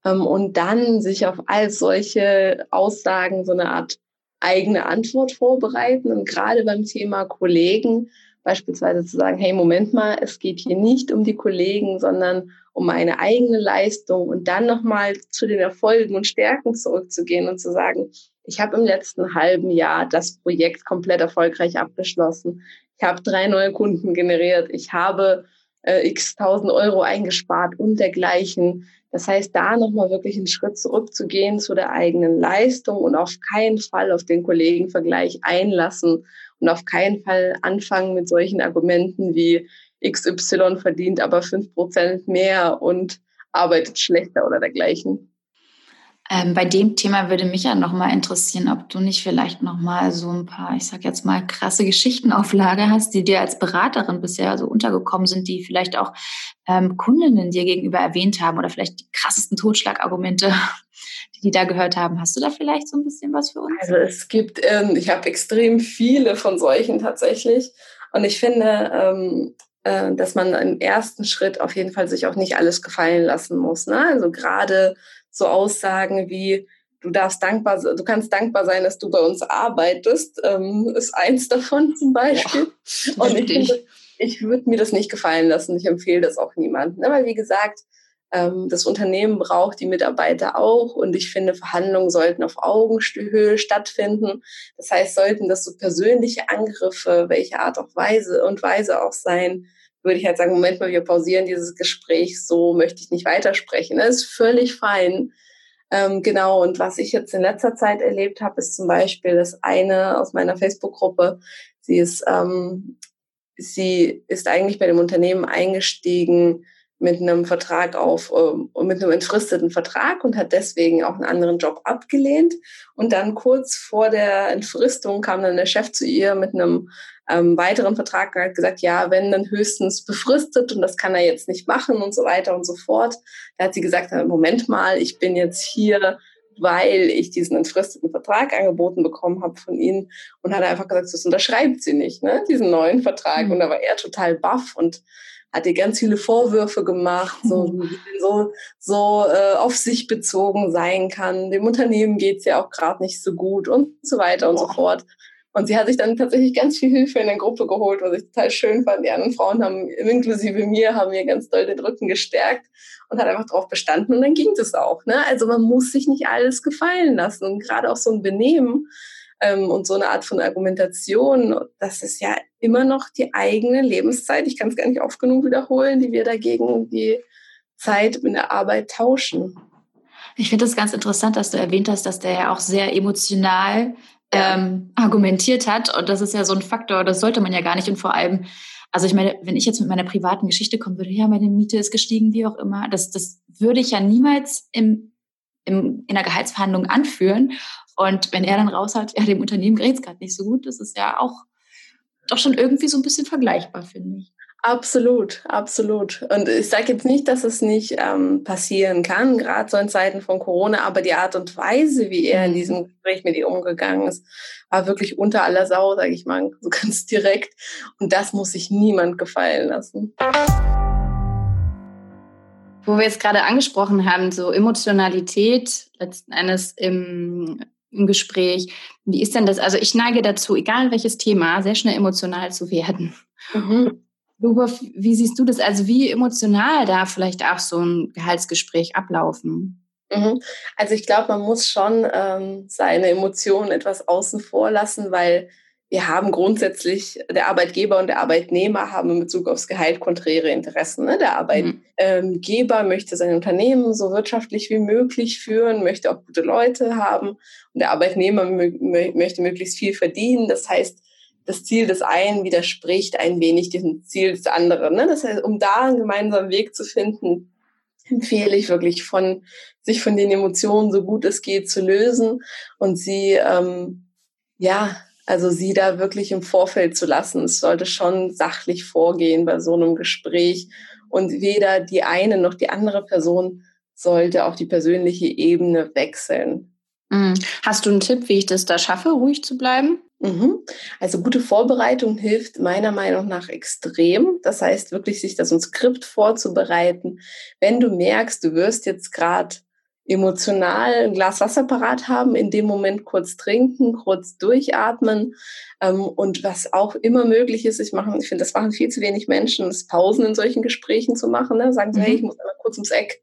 S2: Ähm, und dann sich auf all solche Aussagen so eine Art eigene Antwort vorbereiten. Und gerade beim Thema Kollegen beispielsweise zu sagen, hey, Moment mal, es geht hier nicht um die Kollegen, sondern um meine eigene Leistung und dann nochmal zu den Erfolgen und Stärken zurückzugehen und zu sagen, ich habe im letzten halben Jahr das Projekt komplett erfolgreich abgeschlossen. Ich habe drei neue Kunden generiert. Ich habe äh, x tausend Euro eingespart und dergleichen. Das heißt, da nochmal wirklich einen Schritt zurückzugehen zu der eigenen Leistung und auf keinen Fall auf den Kollegenvergleich einlassen und auf keinen Fall anfangen mit solchen Argumenten wie XY verdient aber fünf Prozent mehr und arbeitet schlechter oder dergleichen.
S3: Ähm, bei dem Thema würde mich ja nochmal interessieren, ob du nicht vielleicht nochmal so ein paar, ich sag jetzt mal, krasse Geschichten auf Lager hast, die dir als Beraterin bisher so untergekommen sind, die vielleicht auch ähm, Kundinnen dir gegenüber erwähnt haben oder vielleicht die krassesten Totschlagargumente, <laughs> die die da gehört haben. Hast du da vielleicht so ein bisschen was für uns?
S2: Also es gibt, ähm, ich habe extrem viele von solchen tatsächlich. Und ich finde, ähm, äh, dass man im ersten Schritt auf jeden Fall sich auch nicht alles gefallen lassen muss. Ne? Also gerade so Aussagen wie, du darfst dankbar, du kannst dankbar sein, dass du bei uns arbeitest, ähm, ist eins davon zum Beispiel. Boah, <laughs> und ich, ich würde mir das nicht gefallen lassen. Ich empfehle das auch niemandem. Ne? Weil wie gesagt, ähm, das Unternehmen braucht die Mitarbeiter auch und ich finde, Verhandlungen sollten auf Augenhöhe stattfinden. Das heißt, sollten das so persönliche Angriffe, welche Art auch Weise und Weise auch sein, würde ich halt sagen, Moment mal, wir pausieren dieses Gespräch, so möchte ich nicht weitersprechen. Das ist völlig fein. Ähm, genau, und was ich jetzt in letzter Zeit erlebt habe, ist zum Beispiel das eine aus meiner Facebook-Gruppe, sie ist, ähm, sie ist eigentlich bei dem Unternehmen eingestiegen, mit einem Vertrag auf, äh, mit einem entfristeten Vertrag und hat deswegen auch einen anderen Job abgelehnt. Und dann kurz vor der Entfristung kam dann der Chef zu ihr mit einem ähm, weiteren Vertrag hat gesagt, ja, wenn dann höchstens befristet und das kann er jetzt nicht machen und so weiter und so fort. Da hat sie gesagt, Moment mal, ich bin jetzt hier weil ich diesen entfristeten Vertrag angeboten bekommen habe von ihnen und hat einfach gesagt, das unterschreibt sie nicht, ne, diesen neuen Vertrag. Mhm. Und da war er total baff und hat ihr ganz viele Vorwürfe gemacht, so mhm. wie so, so äh, auf sich bezogen sein kann. Dem Unternehmen geht's ja auch gerade nicht so gut und so weiter und so fort. Und sie hat sich dann tatsächlich ganz viel Hilfe in der Gruppe geholt, was ich total schön fand. Die anderen Frauen haben, inklusive mir, haben mir ganz doll den Rücken gestärkt und hat einfach drauf bestanden und dann ging es auch. Ne? Also man muss sich nicht alles gefallen lassen und gerade auch so ein Benehmen ähm, und so eine Art von Argumentation, das ist ja immer noch die eigene Lebenszeit. Ich kann es gar nicht oft genug wiederholen, die wir dagegen die Zeit in der Arbeit tauschen.
S3: Ich finde es ganz interessant, dass du erwähnt hast, dass der ja auch sehr emotional ähm, argumentiert hat. Und das ist ja so ein Faktor, das sollte man ja gar nicht. Und vor allem, also ich meine, wenn ich jetzt mit meiner privaten Geschichte kommen würde, ja, meine Miete ist gestiegen, wie auch immer, das, das würde ich ja niemals im, im, in der Gehaltsverhandlung anführen. Und wenn er dann raushat, ja, dem Unternehmen geht es gerade nicht so gut, das ist ja auch doch schon irgendwie so ein bisschen vergleichbar, finde ich.
S2: Absolut, absolut. Und ich sage jetzt nicht, dass es nicht ähm, passieren kann, gerade so in Zeiten von Corona, aber die Art und Weise, wie er in mhm. diesem Gespräch mit ihr umgegangen ist, war wirklich unter aller Sau, sage ich mal, so ganz direkt. Und das muss sich niemand gefallen lassen.
S1: Wo wir jetzt gerade angesprochen haben, so Emotionalität letzten Endes im, im Gespräch. Wie ist denn das? Also ich neige dazu, egal welches Thema, sehr schnell emotional zu werden. Mhm. Luba, wie siehst du das? Also wie emotional da vielleicht auch so ein Gehaltsgespräch ablaufen?
S2: Mhm. Also ich glaube, man muss schon ähm, seine Emotionen etwas außen vor lassen, weil wir haben grundsätzlich, der Arbeitgeber und der Arbeitnehmer haben in Bezug aufs Gehalt konträre Interessen. Ne? Der. Arbeitgeber mhm. möchte sein Unternehmen so wirtschaftlich wie möglich führen, möchte auch gute Leute haben und der Arbeitnehmer möchte möglichst viel verdienen. Das heißt, das Ziel des einen widerspricht ein wenig dem Ziel des anderen. Ne? Das heißt, um da einen gemeinsamen Weg zu finden, empfehle ich wirklich von sich von den Emotionen so gut es geht zu lösen und sie ähm, ja also sie da wirklich im Vorfeld zu lassen. Es sollte schon sachlich vorgehen bei so einem Gespräch und weder die eine noch die andere Person sollte auf die persönliche Ebene wechseln.
S1: Mhm. Hast du einen Tipp, wie ich das da schaffe, ruhig zu bleiben?
S2: Mhm. Also gute Vorbereitung hilft meiner Meinung nach extrem. Das heißt wirklich, sich das ein Skript vorzubereiten. Wenn du merkst, du wirst jetzt gerade emotional ein Glas Wasser parat haben, in dem Moment kurz trinken, kurz durchatmen. Ähm, und was auch immer möglich ist, ich mache, ich finde, das machen viel zu wenig Menschen, ist Pausen in solchen Gesprächen zu machen. Ne? Sagen so, mhm. hey, ich muss einmal kurz ums Eck,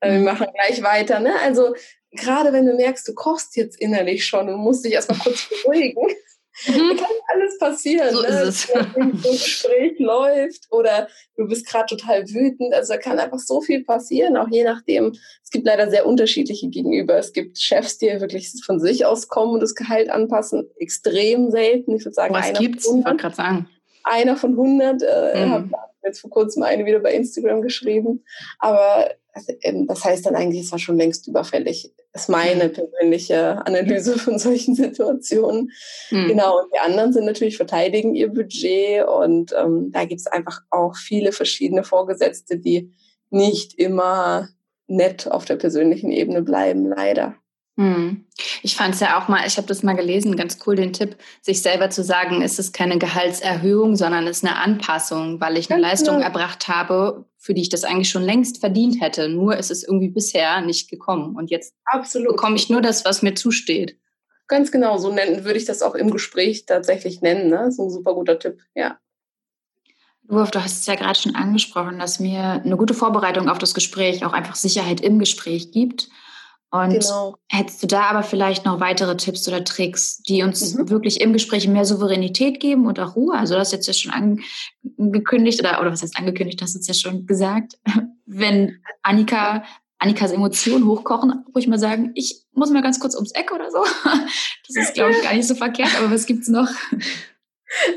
S2: äh, wir mhm. machen gleich weiter. Ne? Also gerade wenn du merkst, du kochst jetzt innerlich schon und musst dich erstmal kurz beruhigen, Mhm. <laughs> Kann alles passieren. So ne? ist es. Wenn so ein Gespräch läuft oder du bist gerade total wütend. Also da kann einfach so viel passieren, auch je nachdem. Es gibt leider sehr unterschiedliche Gegenüber. Es gibt Chefs, die wirklich von sich aus kommen und das Gehalt anpassen. Extrem selten. Ich würde sagen,
S1: Was
S2: einer
S1: gibt's? Von 100. Ich gerade sagen.
S2: Einer von 100. Äh, mhm. habe jetzt vor kurzem eine wieder bei Instagram geschrieben. Aber das heißt dann eigentlich, es war schon längst überfällig. Das ist meine mhm. persönliche Analyse von solchen <laughs> Situationen. Mhm. Genau, und die anderen sind natürlich verteidigen ihr Budget und ähm, da gibt es einfach auch viele verschiedene Vorgesetzte, die nicht immer nett auf der persönlichen Ebene bleiben, leider.
S1: Hm. Ich fand es ja auch mal, ich habe das mal gelesen, ganz cool den Tipp, sich selber zu sagen, ist es keine Gehaltserhöhung, sondern es ist eine Anpassung, weil ich eine ganz Leistung genau. erbracht habe, für die ich das eigentlich schon längst verdient hätte. Nur ist es irgendwie bisher nicht gekommen. Und jetzt Absolut. bekomme ich nur das, was mir zusteht.
S2: Ganz genau, so nennen würde ich das auch im Gespräch tatsächlich nennen. Ne? Das ist ein super guter Tipp, ja.
S3: Rudolf, du hast es ja gerade schon angesprochen, dass mir eine gute Vorbereitung auf das Gespräch auch einfach Sicherheit im Gespräch gibt. Und genau. hättest du da aber vielleicht noch weitere Tipps oder Tricks, die uns mhm. wirklich im Gespräch mehr Souveränität geben und auch Ruhe? Also du hast jetzt ja schon angekündigt, oder, oder was heißt angekündigt, hast du es ja schon gesagt, <laughs> wenn Annika, Annikas Emotionen hochkochen, ich mal sagen, ich muss mal ganz kurz ums Eck oder so. <laughs> Das ist, glaube ich, gar nicht so verkehrt, aber was gibt's noch? <laughs>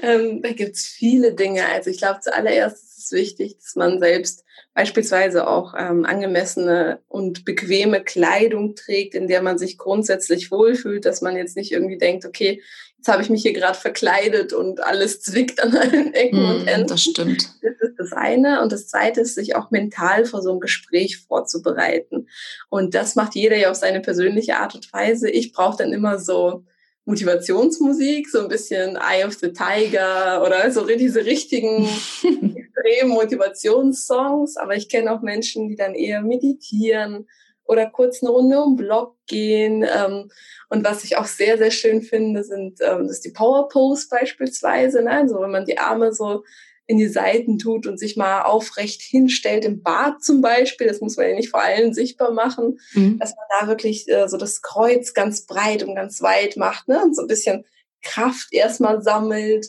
S2: Ähm, da gibt's viele Dinge. Also ich glaube, zuallererst wichtig, dass man selbst beispielsweise auch ähm, angemessene und bequeme Kleidung trägt, in der man sich grundsätzlich wohlfühlt, dass man jetzt nicht irgendwie denkt, okay, jetzt habe ich mich hier gerade verkleidet und alles zwickt an allen Ecken mm, und Enden.
S3: Das stimmt.
S2: Das ist das eine. Und das zweite ist, sich auch mental vor so einem Gespräch vorzubereiten. Und das macht jeder ja auf seine persönliche Art und Weise. Ich brauche dann immer so Motivationsmusik, so ein bisschen Eye of the Tiger oder so diese richtigen <laughs> extremen Motivationssongs. Aber ich kenne auch Menschen, die dann eher meditieren oder kurz eine Runde um Block gehen. Ähm, und was ich auch sehr, sehr schön finde, sind ähm, das ist die Power Pose beispielsweise. Ne? Also wenn man die Arme so in die Seiten tut und sich mal aufrecht hinstellt, im Bad zum Beispiel, das muss man ja nicht vor allen sichtbar machen, mhm. dass man da wirklich äh, so das Kreuz ganz breit und ganz weit macht ne? und so ein bisschen Kraft erstmal sammelt,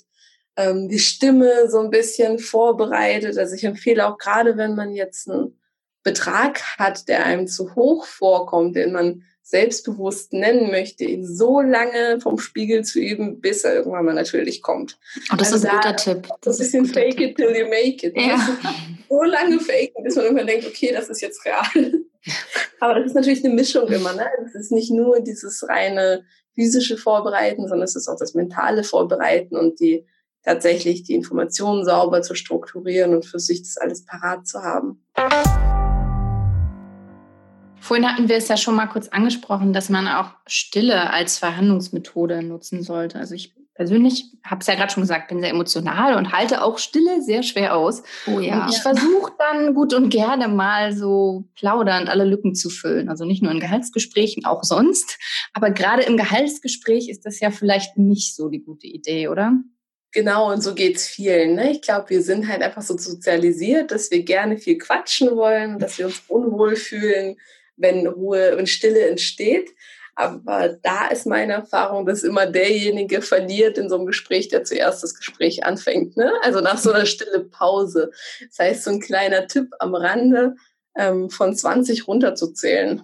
S2: ähm, die Stimme so ein bisschen vorbereitet. Also ich empfehle auch gerade, wenn man jetzt einen Betrag hat, der einem zu hoch vorkommt, den man selbstbewusst nennen möchte, ihn so lange vom Spiegel zu üben, bis er irgendwann mal natürlich kommt.
S3: Und das also ist ein guter Tipp.
S2: Das ist ein fake Tipp. it till you make it. Ja. So lange faken, bis man irgendwann denkt, okay, das ist jetzt real. <laughs> Aber das ist natürlich eine Mischung immer. Ne? Es ist nicht nur dieses reine physische Vorbereiten, sondern es ist auch das mentale Vorbereiten und die tatsächlich die Informationen sauber zu strukturieren und für sich das alles parat zu haben.
S1: Vorhin hatten wir es ja schon mal kurz angesprochen, dass man auch Stille als Verhandlungsmethode nutzen sollte. Also ich persönlich habe es ja gerade schon gesagt, bin sehr emotional und halte auch Stille sehr schwer aus. Oh ja. Und ich versuche dann gut und gerne mal so plaudernd alle Lücken zu füllen. Also nicht nur in Gehaltsgesprächen, auch sonst. Aber gerade im Gehaltsgespräch ist das ja vielleicht nicht so die gute Idee, oder?
S2: Genau, und so geht's vielen. Ne? Ich glaube, wir sind halt einfach so sozialisiert, dass wir gerne viel quatschen wollen, dass wir uns unwohl fühlen, wenn Ruhe und Stille entsteht. Aber da ist meine Erfahrung, dass immer derjenige verliert in so einem Gespräch, der zuerst das Gespräch anfängt. Ne? Also nach so einer stille Pause. Das heißt, so ein kleiner Tipp am Rande, ähm, von 20 runterzuzählen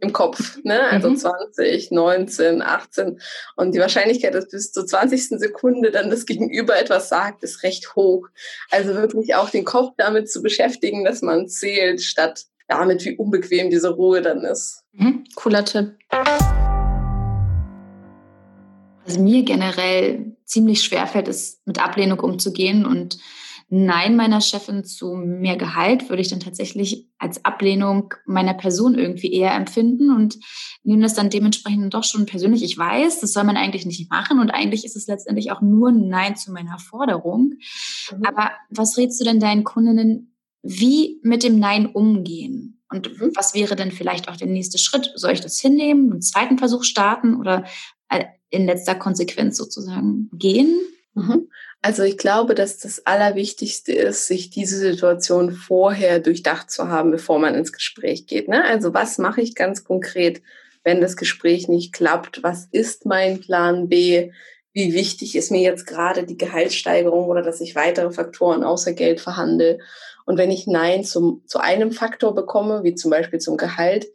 S2: im Kopf. Ne? Also mhm. 20, 19, 18. Und die Wahrscheinlichkeit, dass bis zur 20. Sekunde dann das Gegenüber etwas sagt, ist recht hoch. Also wirklich auch den Kopf damit zu beschäftigen, dass man zählt, statt damit, wie unbequem diese Ruhe dann ist.
S1: Mhm. Cooler Tipp.
S3: Also mir generell ziemlich schwer fällt es, mit Ablehnung umzugehen und Nein meiner Chefin zu mehr Gehalt würde ich dann tatsächlich als Ablehnung meiner Person irgendwie eher empfinden und nehme das dann dementsprechend doch schon persönlich. Ich weiß, das soll man eigentlich nicht machen und eigentlich ist es letztendlich auch nur ein Nein zu meiner Forderung. Mhm. Aber was rätst du denn deinen Kundinnen wie mit dem Nein umgehen. Und mhm. was wäre denn vielleicht auch der nächste Schritt? Soll ich das hinnehmen, einen zweiten Versuch starten oder äh, in letzter Konsequenz sozusagen gehen?
S2: Mhm. Also ich glaube, dass das Allerwichtigste ist, sich diese Situation vorher durchdacht zu haben, bevor man ins Gespräch geht. Ne? Also was mache ich ganz konkret, wenn das Gespräch nicht klappt? Was ist mein Plan B? wie wichtig ist mir jetzt gerade die Gehaltssteigerung oder dass ich weitere Faktoren außer Geld verhandle. Und wenn ich Nein zum, zu einem Faktor bekomme, wie zum Beispiel zum Gehalt,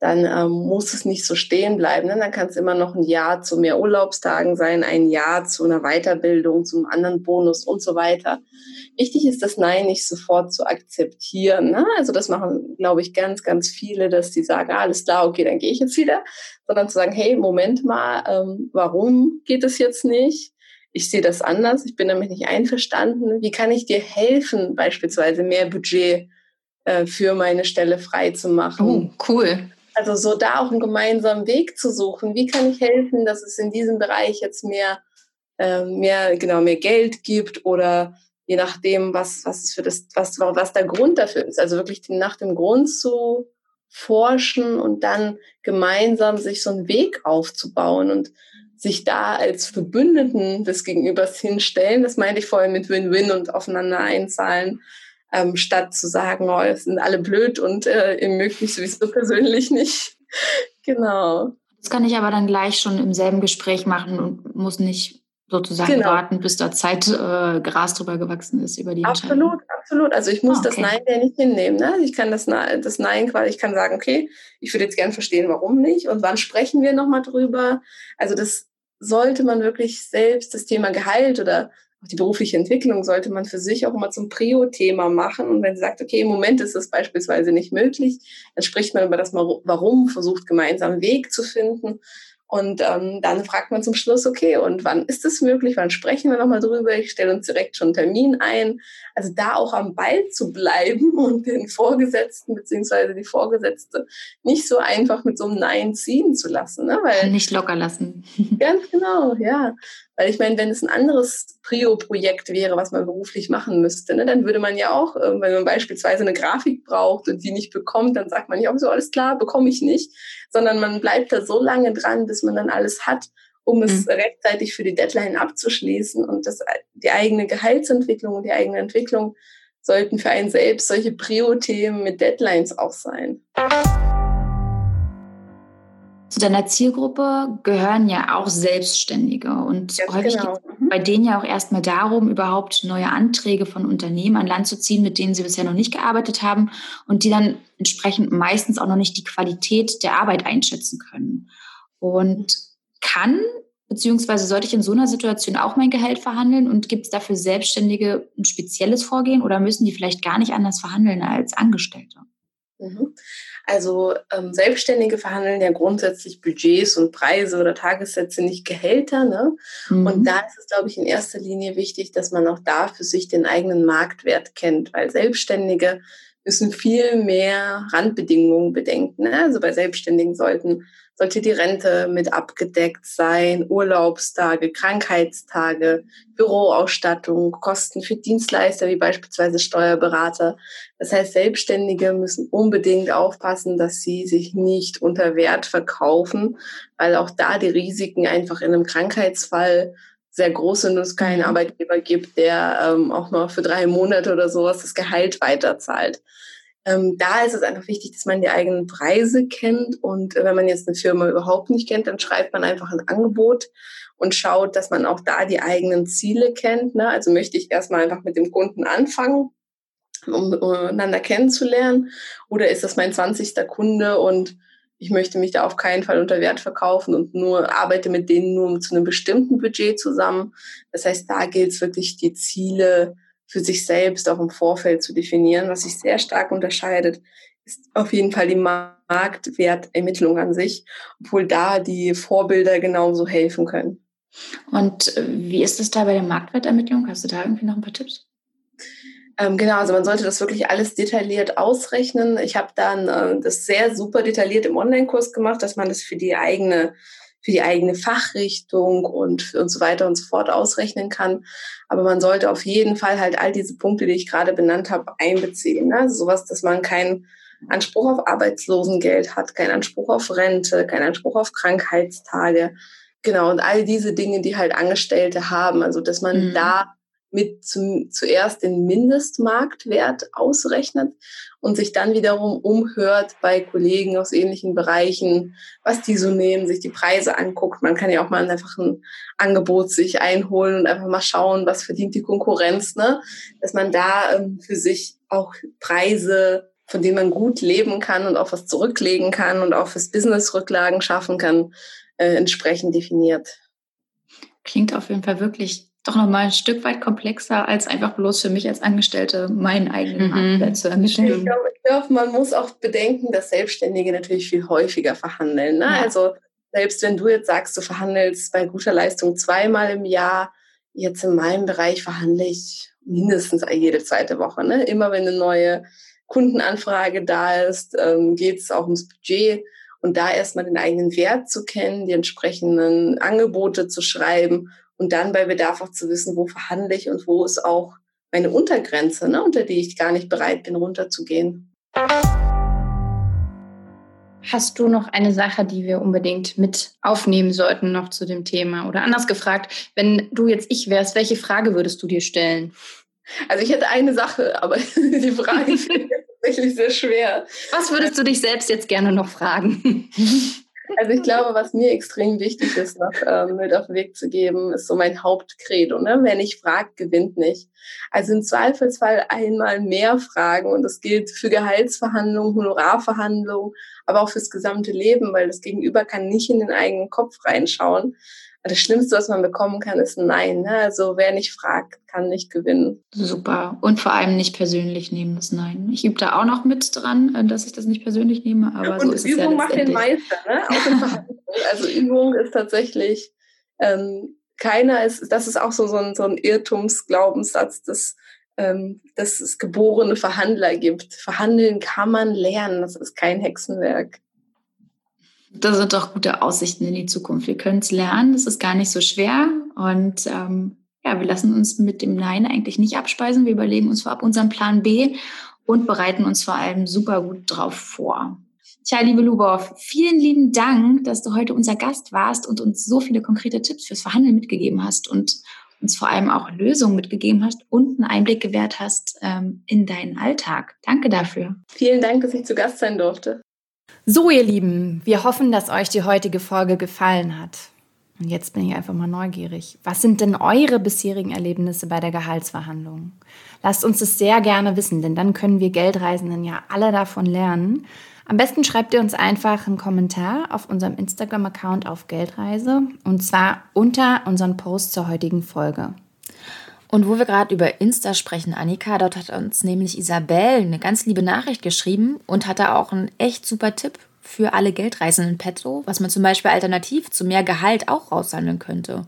S2: dann ähm, muss es nicht so stehen bleiben. Ne? Dann kann es immer noch ein Ja zu mehr Urlaubstagen sein, ein Ja zu einer Weiterbildung, zum anderen Bonus und so weiter. Wichtig ist das Nein nicht sofort zu akzeptieren. Ne? Also das machen, glaube ich, ganz, ganz viele, dass die sagen, ah, alles klar, okay, dann gehe ich jetzt wieder. Sondern zu sagen, hey, Moment mal, ähm, warum geht es jetzt nicht? Ich sehe das anders, ich bin damit nicht einverstanden. Wie kann ich dir helfen, beispielsweise mehr Budget äh, für meine Stelle frei zu machen?
S3: Oh, cool.
S2: Also so da auch einen gemeinsamen Weg zu suchen. Wie kann ich helfen, dass es in diesem Bereich jetzt mehr, äh, mehr, genau, mehr Geld gibt oder je nachdem, was, was ist für das, was, was der Grund dafür ist. Also wirklich nach dem Grund zu forschen und dann gemeinsam sich so einen Weg aufzubauen und sich da als Verbündeten des Gegenübers hinstellen. Das meinte ich vorhin mit Win-Win und aufeinander einzahlen ähm, statt zu sagen, oh, es sind alle blöd und äh, ihr mögt mich sowieso persönlich nicht. <laughs> genau.
S3: Das kann ich aber dann gleich schon im selben Gespräch machen und muss nicht sozusagen genau. warten, bis da Zeit äh, Gras drüber gewachsen ist über die
S2: Absolut, absolut. Also ich muss oh, okay. das Nein ja nicht hinnehmen. Ne? Ich kann das, das Nein quasi, ich kann sagen, okay, ich würde jetzt gern verstehen, warum nicht und wann sprechen wir nochmal drüber. Also das sollte man wirklich selbst, das Thema Gehalt oder auch die berufliche Entwicklung sollte man für sich auch immer zum Prio-Thema machen. Und wenn sie sagt, okay, im Moment ist das beispielsweise nicht möglich, dann spricht man über das Warum, versucht gemeinsam einen Weg zu finden und ähm, dann fragt man zum Schluss, okay, und wann ist es möglich? Wann sprechen wir nochmal drüber? Ich stelle uns direkt schon einen Termin ein. Also da auch am Ball zu bleiben <laughs> und den Vorgesetzten beziehungsweise die Vorgesetzte nicht so einfach mit so einem Nein ziehen zu lassen. Ne?
S3: Weil, <laughs> nicht locker lassen. <laughs>
S2: Ganz genau, ja. Weil ich meine, wenn es ein anderes Prio-Projekt wäre, was man beruflich machen müsste, ne, dann würde man ja auch, äh, wenn man beispielsweise eine Grafik braucht und die nicht bekommt, dann sagt man ja auch so, alles klar, bekomme ich nicht sondern man bleibt da so lange dran, bis man dann alles hat, um es mhm. rechtzeitig für die Deadline abzuschließen. Und das, die eigene Gehaltsentwicklung und die eigene Entwicklung sollten für einen selbst solche Prio-Themen mit Deadlines auch sein.
S3: Zu deiner Zielgruppe gehören ja auch Selbstständige und Ganz häufig genau. geht es mhm. bei denen ja auch erstmal darum, überhaupt neue Anträge von Unternehmen an Land zu ziehen, mit denen sie bisher noch nicht gearbeitet haben und die dann entsprechend meistens auch noch nicht die Qualität der Arbeit einschätzen können. Und kann beziehungsweise sollte ich in so einer Situation auch mein Gehalt verhandeln und gibt es dafür Selbstständige ein spezielles Vorgehen oder müssen die vielleicht gar nicht anders verhandeln als Angestellte?
S2: Mhm. Also ähm, Selbstständige verhandeln ja grundsätzlich Budgets und Preise oder Tagessätze, nicht Gehälter. Ne? Mhm. Und da ist es, glaube ich, in erster Linie wichtig, dass man auch da für sich den eigenen Marktwert kennt, weil Selbstständige müssen viel mehr Randbedingungen bedenken. Ne? Also bei Selbstständigen sollten sollte die Rente mit abgedeckt sein, Urlaubstage, Krankheitstage, Büroausstattung, Kosten für Dienstleister wie beispielsweise Steuerberater. Das heißt, Selbstständige müssen unbedingt aufpassen, dass sie sich nicht unter Wert verkaufen, weil auch da die Risiken einfach in einem Krankheitsfall sehr groß sind und es keinen mhm. Arbeitgeber gibt, der ähm, auch noch für drei Monate oder sowas das Gehalt weiterzahlt. Ähm, da ist es einfach wichtig, dass man die eigenen Preise kennt. Und äh, wenn man jetzt eine Firma überhaupt nicht kennt, dann schreibt man einfach ein Angebot und schaut, dass man auch da die eigenen Ziele kennt. Ne? Also möchte ich erstmal einfach mit dem Kunden anfangen, um, um einander kennenzulernen. Oder ist das mein 20. Kunde und ich möchte mich da auf keinen Fall unter Wert verkaufen und nur arbeite mit denen nur zu einem bestimmten Budget zusammen. Das heißt, da gilt es wirklich, die Ziele für sich selbst auch im Vorfeld zu definieren. Was sich sehr stark unterscheidet, ist auf jeden Fall die Marktwertermittlung an sich, obwohl da die Vorbilder genauso helfen können.
S3: Und äh, wie ist es da bei der Marktwertermittlung? Hast du da irgendwie noch ein paar Tipps?
S2: Ähm, genau, also man sollte das wirklich alles detailliert ausrechnen. Ich habe dann äh, das sehr super detailliert im Online-Kurs gemacht, dass man das für die eigene für die eigene Fachrichtung und, und so weiter und so fort ausrechnen kann. Aber man sollte auf jeden Fall halt all diese Punkte, die ich gerade benannt habe, einbeziehen. Ne? Also sowas, dass man keinen Anspruch auf Arbeitslosengeld hat, keinen Anspruch auf Rente, keinen Anspruch auf Krankheitstage. Genau, und all diese Dinge, die halt Angestellte haben. Also, dass man mhm. da mit zum, zuerst den Mindestmarktwert ausrechnet und sich dann wiederum umhört bei Kollegen aus ähnlichen Bereichen, was die so nehmen, sich die Preise anguckt. Man kann ja auch mal einfach ein Angebot sich einholen und einfach mal schauen, was verdient die Konkurrenz, ne? Dass man da ähm, für sich auch Preise, von denen man gut leben kann und auch was zurücklegen kann und auch fürs Business Rücklagen schaffen kann, äh, entsprechend definiert.
S3: Klingt auf jeden Fall wirklich doch nochmal ein Stück weit komplexer, als einfach bloß für mich als Angestellte meinen eigenen mhm. Marktwert zu ermitteln.
S2: Ich glaube, glaub, man muss auch bedenken, dass Selbstständige natürlich viel häufiger verhandeln. Ne? Ja. Also selbst wenn du jetzt sagst, du verhandelst bei guter Leistung zweimal im Jahr, jetzt in meinem Bereich verhandle ich mindestens jede zweite Woche. Ne? Immer wenn eine neue Kundenanfrage da ist, ähm, geht es auch ums Budget. Und da erstmal den eigenen Wert zu kennen, die entsprechenden Angebote zu schreiben und dann bei Bedarf auch zu wissen, wo verhandle ich und wo ist auch meine Untergrenze, ne, unter die ich gar nicht bereit bin, runterzugehen.
S1: Hast du noch eine Sache, die wir unbedingt mit aufnehmen sollten, noch zu dem Thema? Oder anders gefragt, wenn du jetzt ich wärst, welche Frage würdest du dir stellen?
S2: Also ich hätte eine Sache, aber <laughs> die Frage ist <laughs> tatsächlich sehr schwer.
S1: Was würdest du dich selbst jetzt gerne noch fragen? <laughs>
S2: Also ich glaube, was mir extrem wichtig ist, noch ähm, mit auf den Weg zu geben, ist so mein Hauptcredo. Ne? Wer nicht fragt, gewinnt nicht. Also im Zweifelsfall einmal mehr fragen und das gilt für Gehaltsverhandlungen, Honorarverhandlungen, aber auch fürs gesamte Leben, weil das Gegenüber kann nicht in den eigenen Kopf reinschauen das Schlimmste, was man bekommen kann, ist ein Nein. Ne? Also wer nicht fragt, kann nicht gewinnen.
S3: Super. Und vor allem nicht persönlich nehmen das Nein. Ich übe da auch noch mit dran, äh, dass ich das nicht persönlich nehme. Aber
S2: Und
S3: so ist
S2: Übung
S3: es ja
S2: macht den Meister. Ne? also Übung ist tatsächlich ähm, keiner ist, das ist auch so, so ein, so ein Irrtumsglaubenssatz, dass, ähm, dass es geborene Verhandler gibt. Verhandeln kann man lernen, das ist kein Hexenwerk.
S3: Das sind doch gute Aussichten in die Zukunft. Wir können es lernen, das ist gar nicht so schwer. Und ähm, ja, wir lassen uns mit dem Nein eigentlich nicht abspeisen. Wir überlegen uns vorab unseren Plan B und bereiten uns vor allem super gut drauf vor. Tja, liebe Lubov, vielen lieben Dank, dass du heute unser Gast warst und uns so viele konkrete Tipps fürs Verhandeln mitgegeben hast und uns vor allem auch Lösungen mitgegeben hast und einen Einblick gewährt hast ähm, in deinen Alltag. Danke dafür.
S2: Vielen Dank, dass ich zu Gast sein durfte.
S1: So, ihr Lieben, wir hoffen, dass euch die heutige Folge gefallen hat. Und jetzt bin ich einfach mal neugierig. Was sind denn eure bisherigen Erlebnisse bei der Gehaltsverhandlung? Lasst uns das sehr gerne wissen, denn dann können wir Geldreisenden ja alle davon lernen. Am besten schreibt ihr uns einfach einen Kommentar auf unserem Instagram-Account auf Geldreise und zwar unter unseren Post zur heutigen Folge.
S3: Und wo wir gerade über Insta sprechen, Annika, dort hat uns nämlich Isabel eine ganz liebe Nachricht geschrieben und hatte auch einen echt super Tipp für alle Geldreisenden petto, was man zum Beispiel alternativ zu mehr Gehalt auch raushandeln könnte.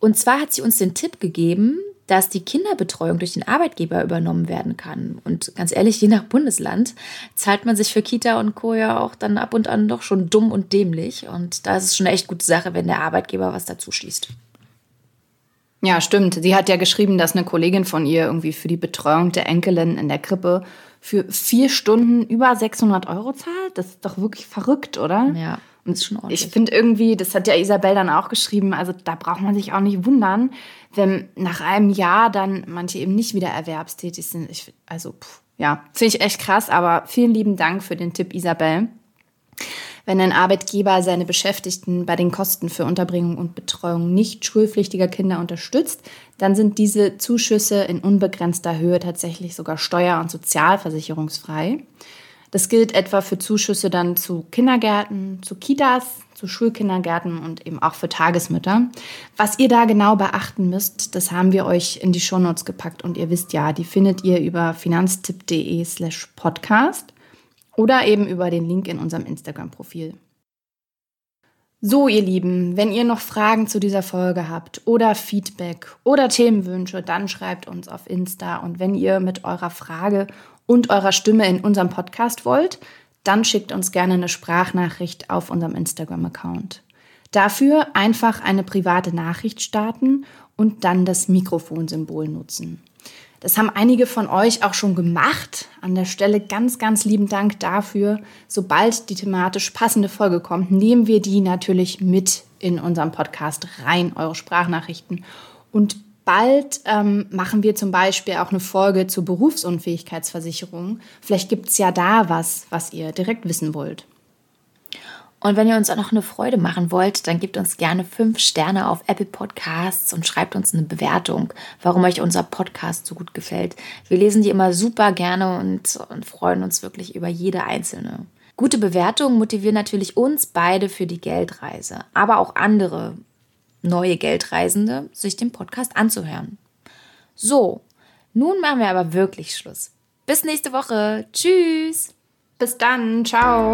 S3: Und zwar hat sie uns den Tipp gegeben, dass die Kinderbetreuung durch den Arbeitgeber übernommen werden kann. Und ganz ehrlich, je nach Bundesland zahlt man sich für Kita und Co. ja auch dann ab und an doch schon dumm und dämlich. Und da ist es schon eine echt gute Sache, wenn der Arbeitgeber was dazu schließt.
S1: Ja, stimmt. Sie hat ja geschrieben, dass eine Kollegin von ihr irgendwie für die Betreuung der Enkelin in der Krippe für vier Stunden über 600 Euro zahlt. Das ist doch wirklich verrückt, oder?
S3: Ja, das ist schon ordentlich.
S1: Ich finde irgendwie, das hat ja Isabel dann auch geschrieben, also da braucht man sich auch nicht wundern, wenn nach einem Jahr dann manche eben nicht wieder erwerbstätig sind. Ich, also, pff, ja, finde ich echt krass, aber vielen lieben Dank für den Tipp, Isabel. Wenn ein Arbeitgeber seine Beschäftigten bei den Kosten für Unterbringung und Betreuung nicht schulpflichtiger Kinder unterstützt, dann sind diese Zuschüsse in unbegrenzter Höhe tatsächlich sogar steuer- und sozialversicherungsfrei. Das gilt etwa für Zuschüsse dann zu Kindergärten, zu Kitas, zu Schulkindergärten und eben auch für Tagesmütter. Was ihr da genau beachten müsst, das haben wir euch in die Shownotes gepackt und ihr wisst ja, die findet ihr über finanztipp.de slash podcast oder eben über den Link in unserem Instagram-Profil. So, ihr Lieben, wenn ihr noch Fragen zu dieser Folge habt oder Feedback oder Themenwünsche, dann schreibt uns auf Insta. Und wenn ihr mit eurer Frage und eurer Stimme in unserem Podcast wollt, dann schickt uns gerne eine Sprachnachricht auf unserem Instagram-Account. Dafür einfach eine private Nachricht starten und dann das Mikrofonsymbol nutzen. Das haben einige von euch auch schon gemacht. An der Stelle ganz, ganz lieben Dank dafür. Sobald die thematisch passende Folge kommt, nehmen wir die natürlich mit in unserem Podcast rein, eure Sprachnachrichten. Und Bald ähm, machen wir zum Beispiel auch eine Folge zur Berufsunfähigkeitsversicherung. Vielleicht gibt es ja da was, was ihr direkt wissen wollt.
S3: Und wenn ihr uns auch noch eine Freude machen wollt, dann gebt uns gerne fünf Sterne auf Apple Podcasts und schreibt uns eine Bewertung, warum euch unser Podcast so gut gefällt. Wir lesen die immer super gerne und, und freuen uns wirklich über jede einzelne. Gute Bewertungen motivieren natürlich uns beide für die Geldreise, aber auch andere neue Geldreisende, sich den Podcast anzuhören. So, nun machen wir aber wirklich Schluss. Bis nächste Woche. Tschüss.
S1: Bis dann. Ciao.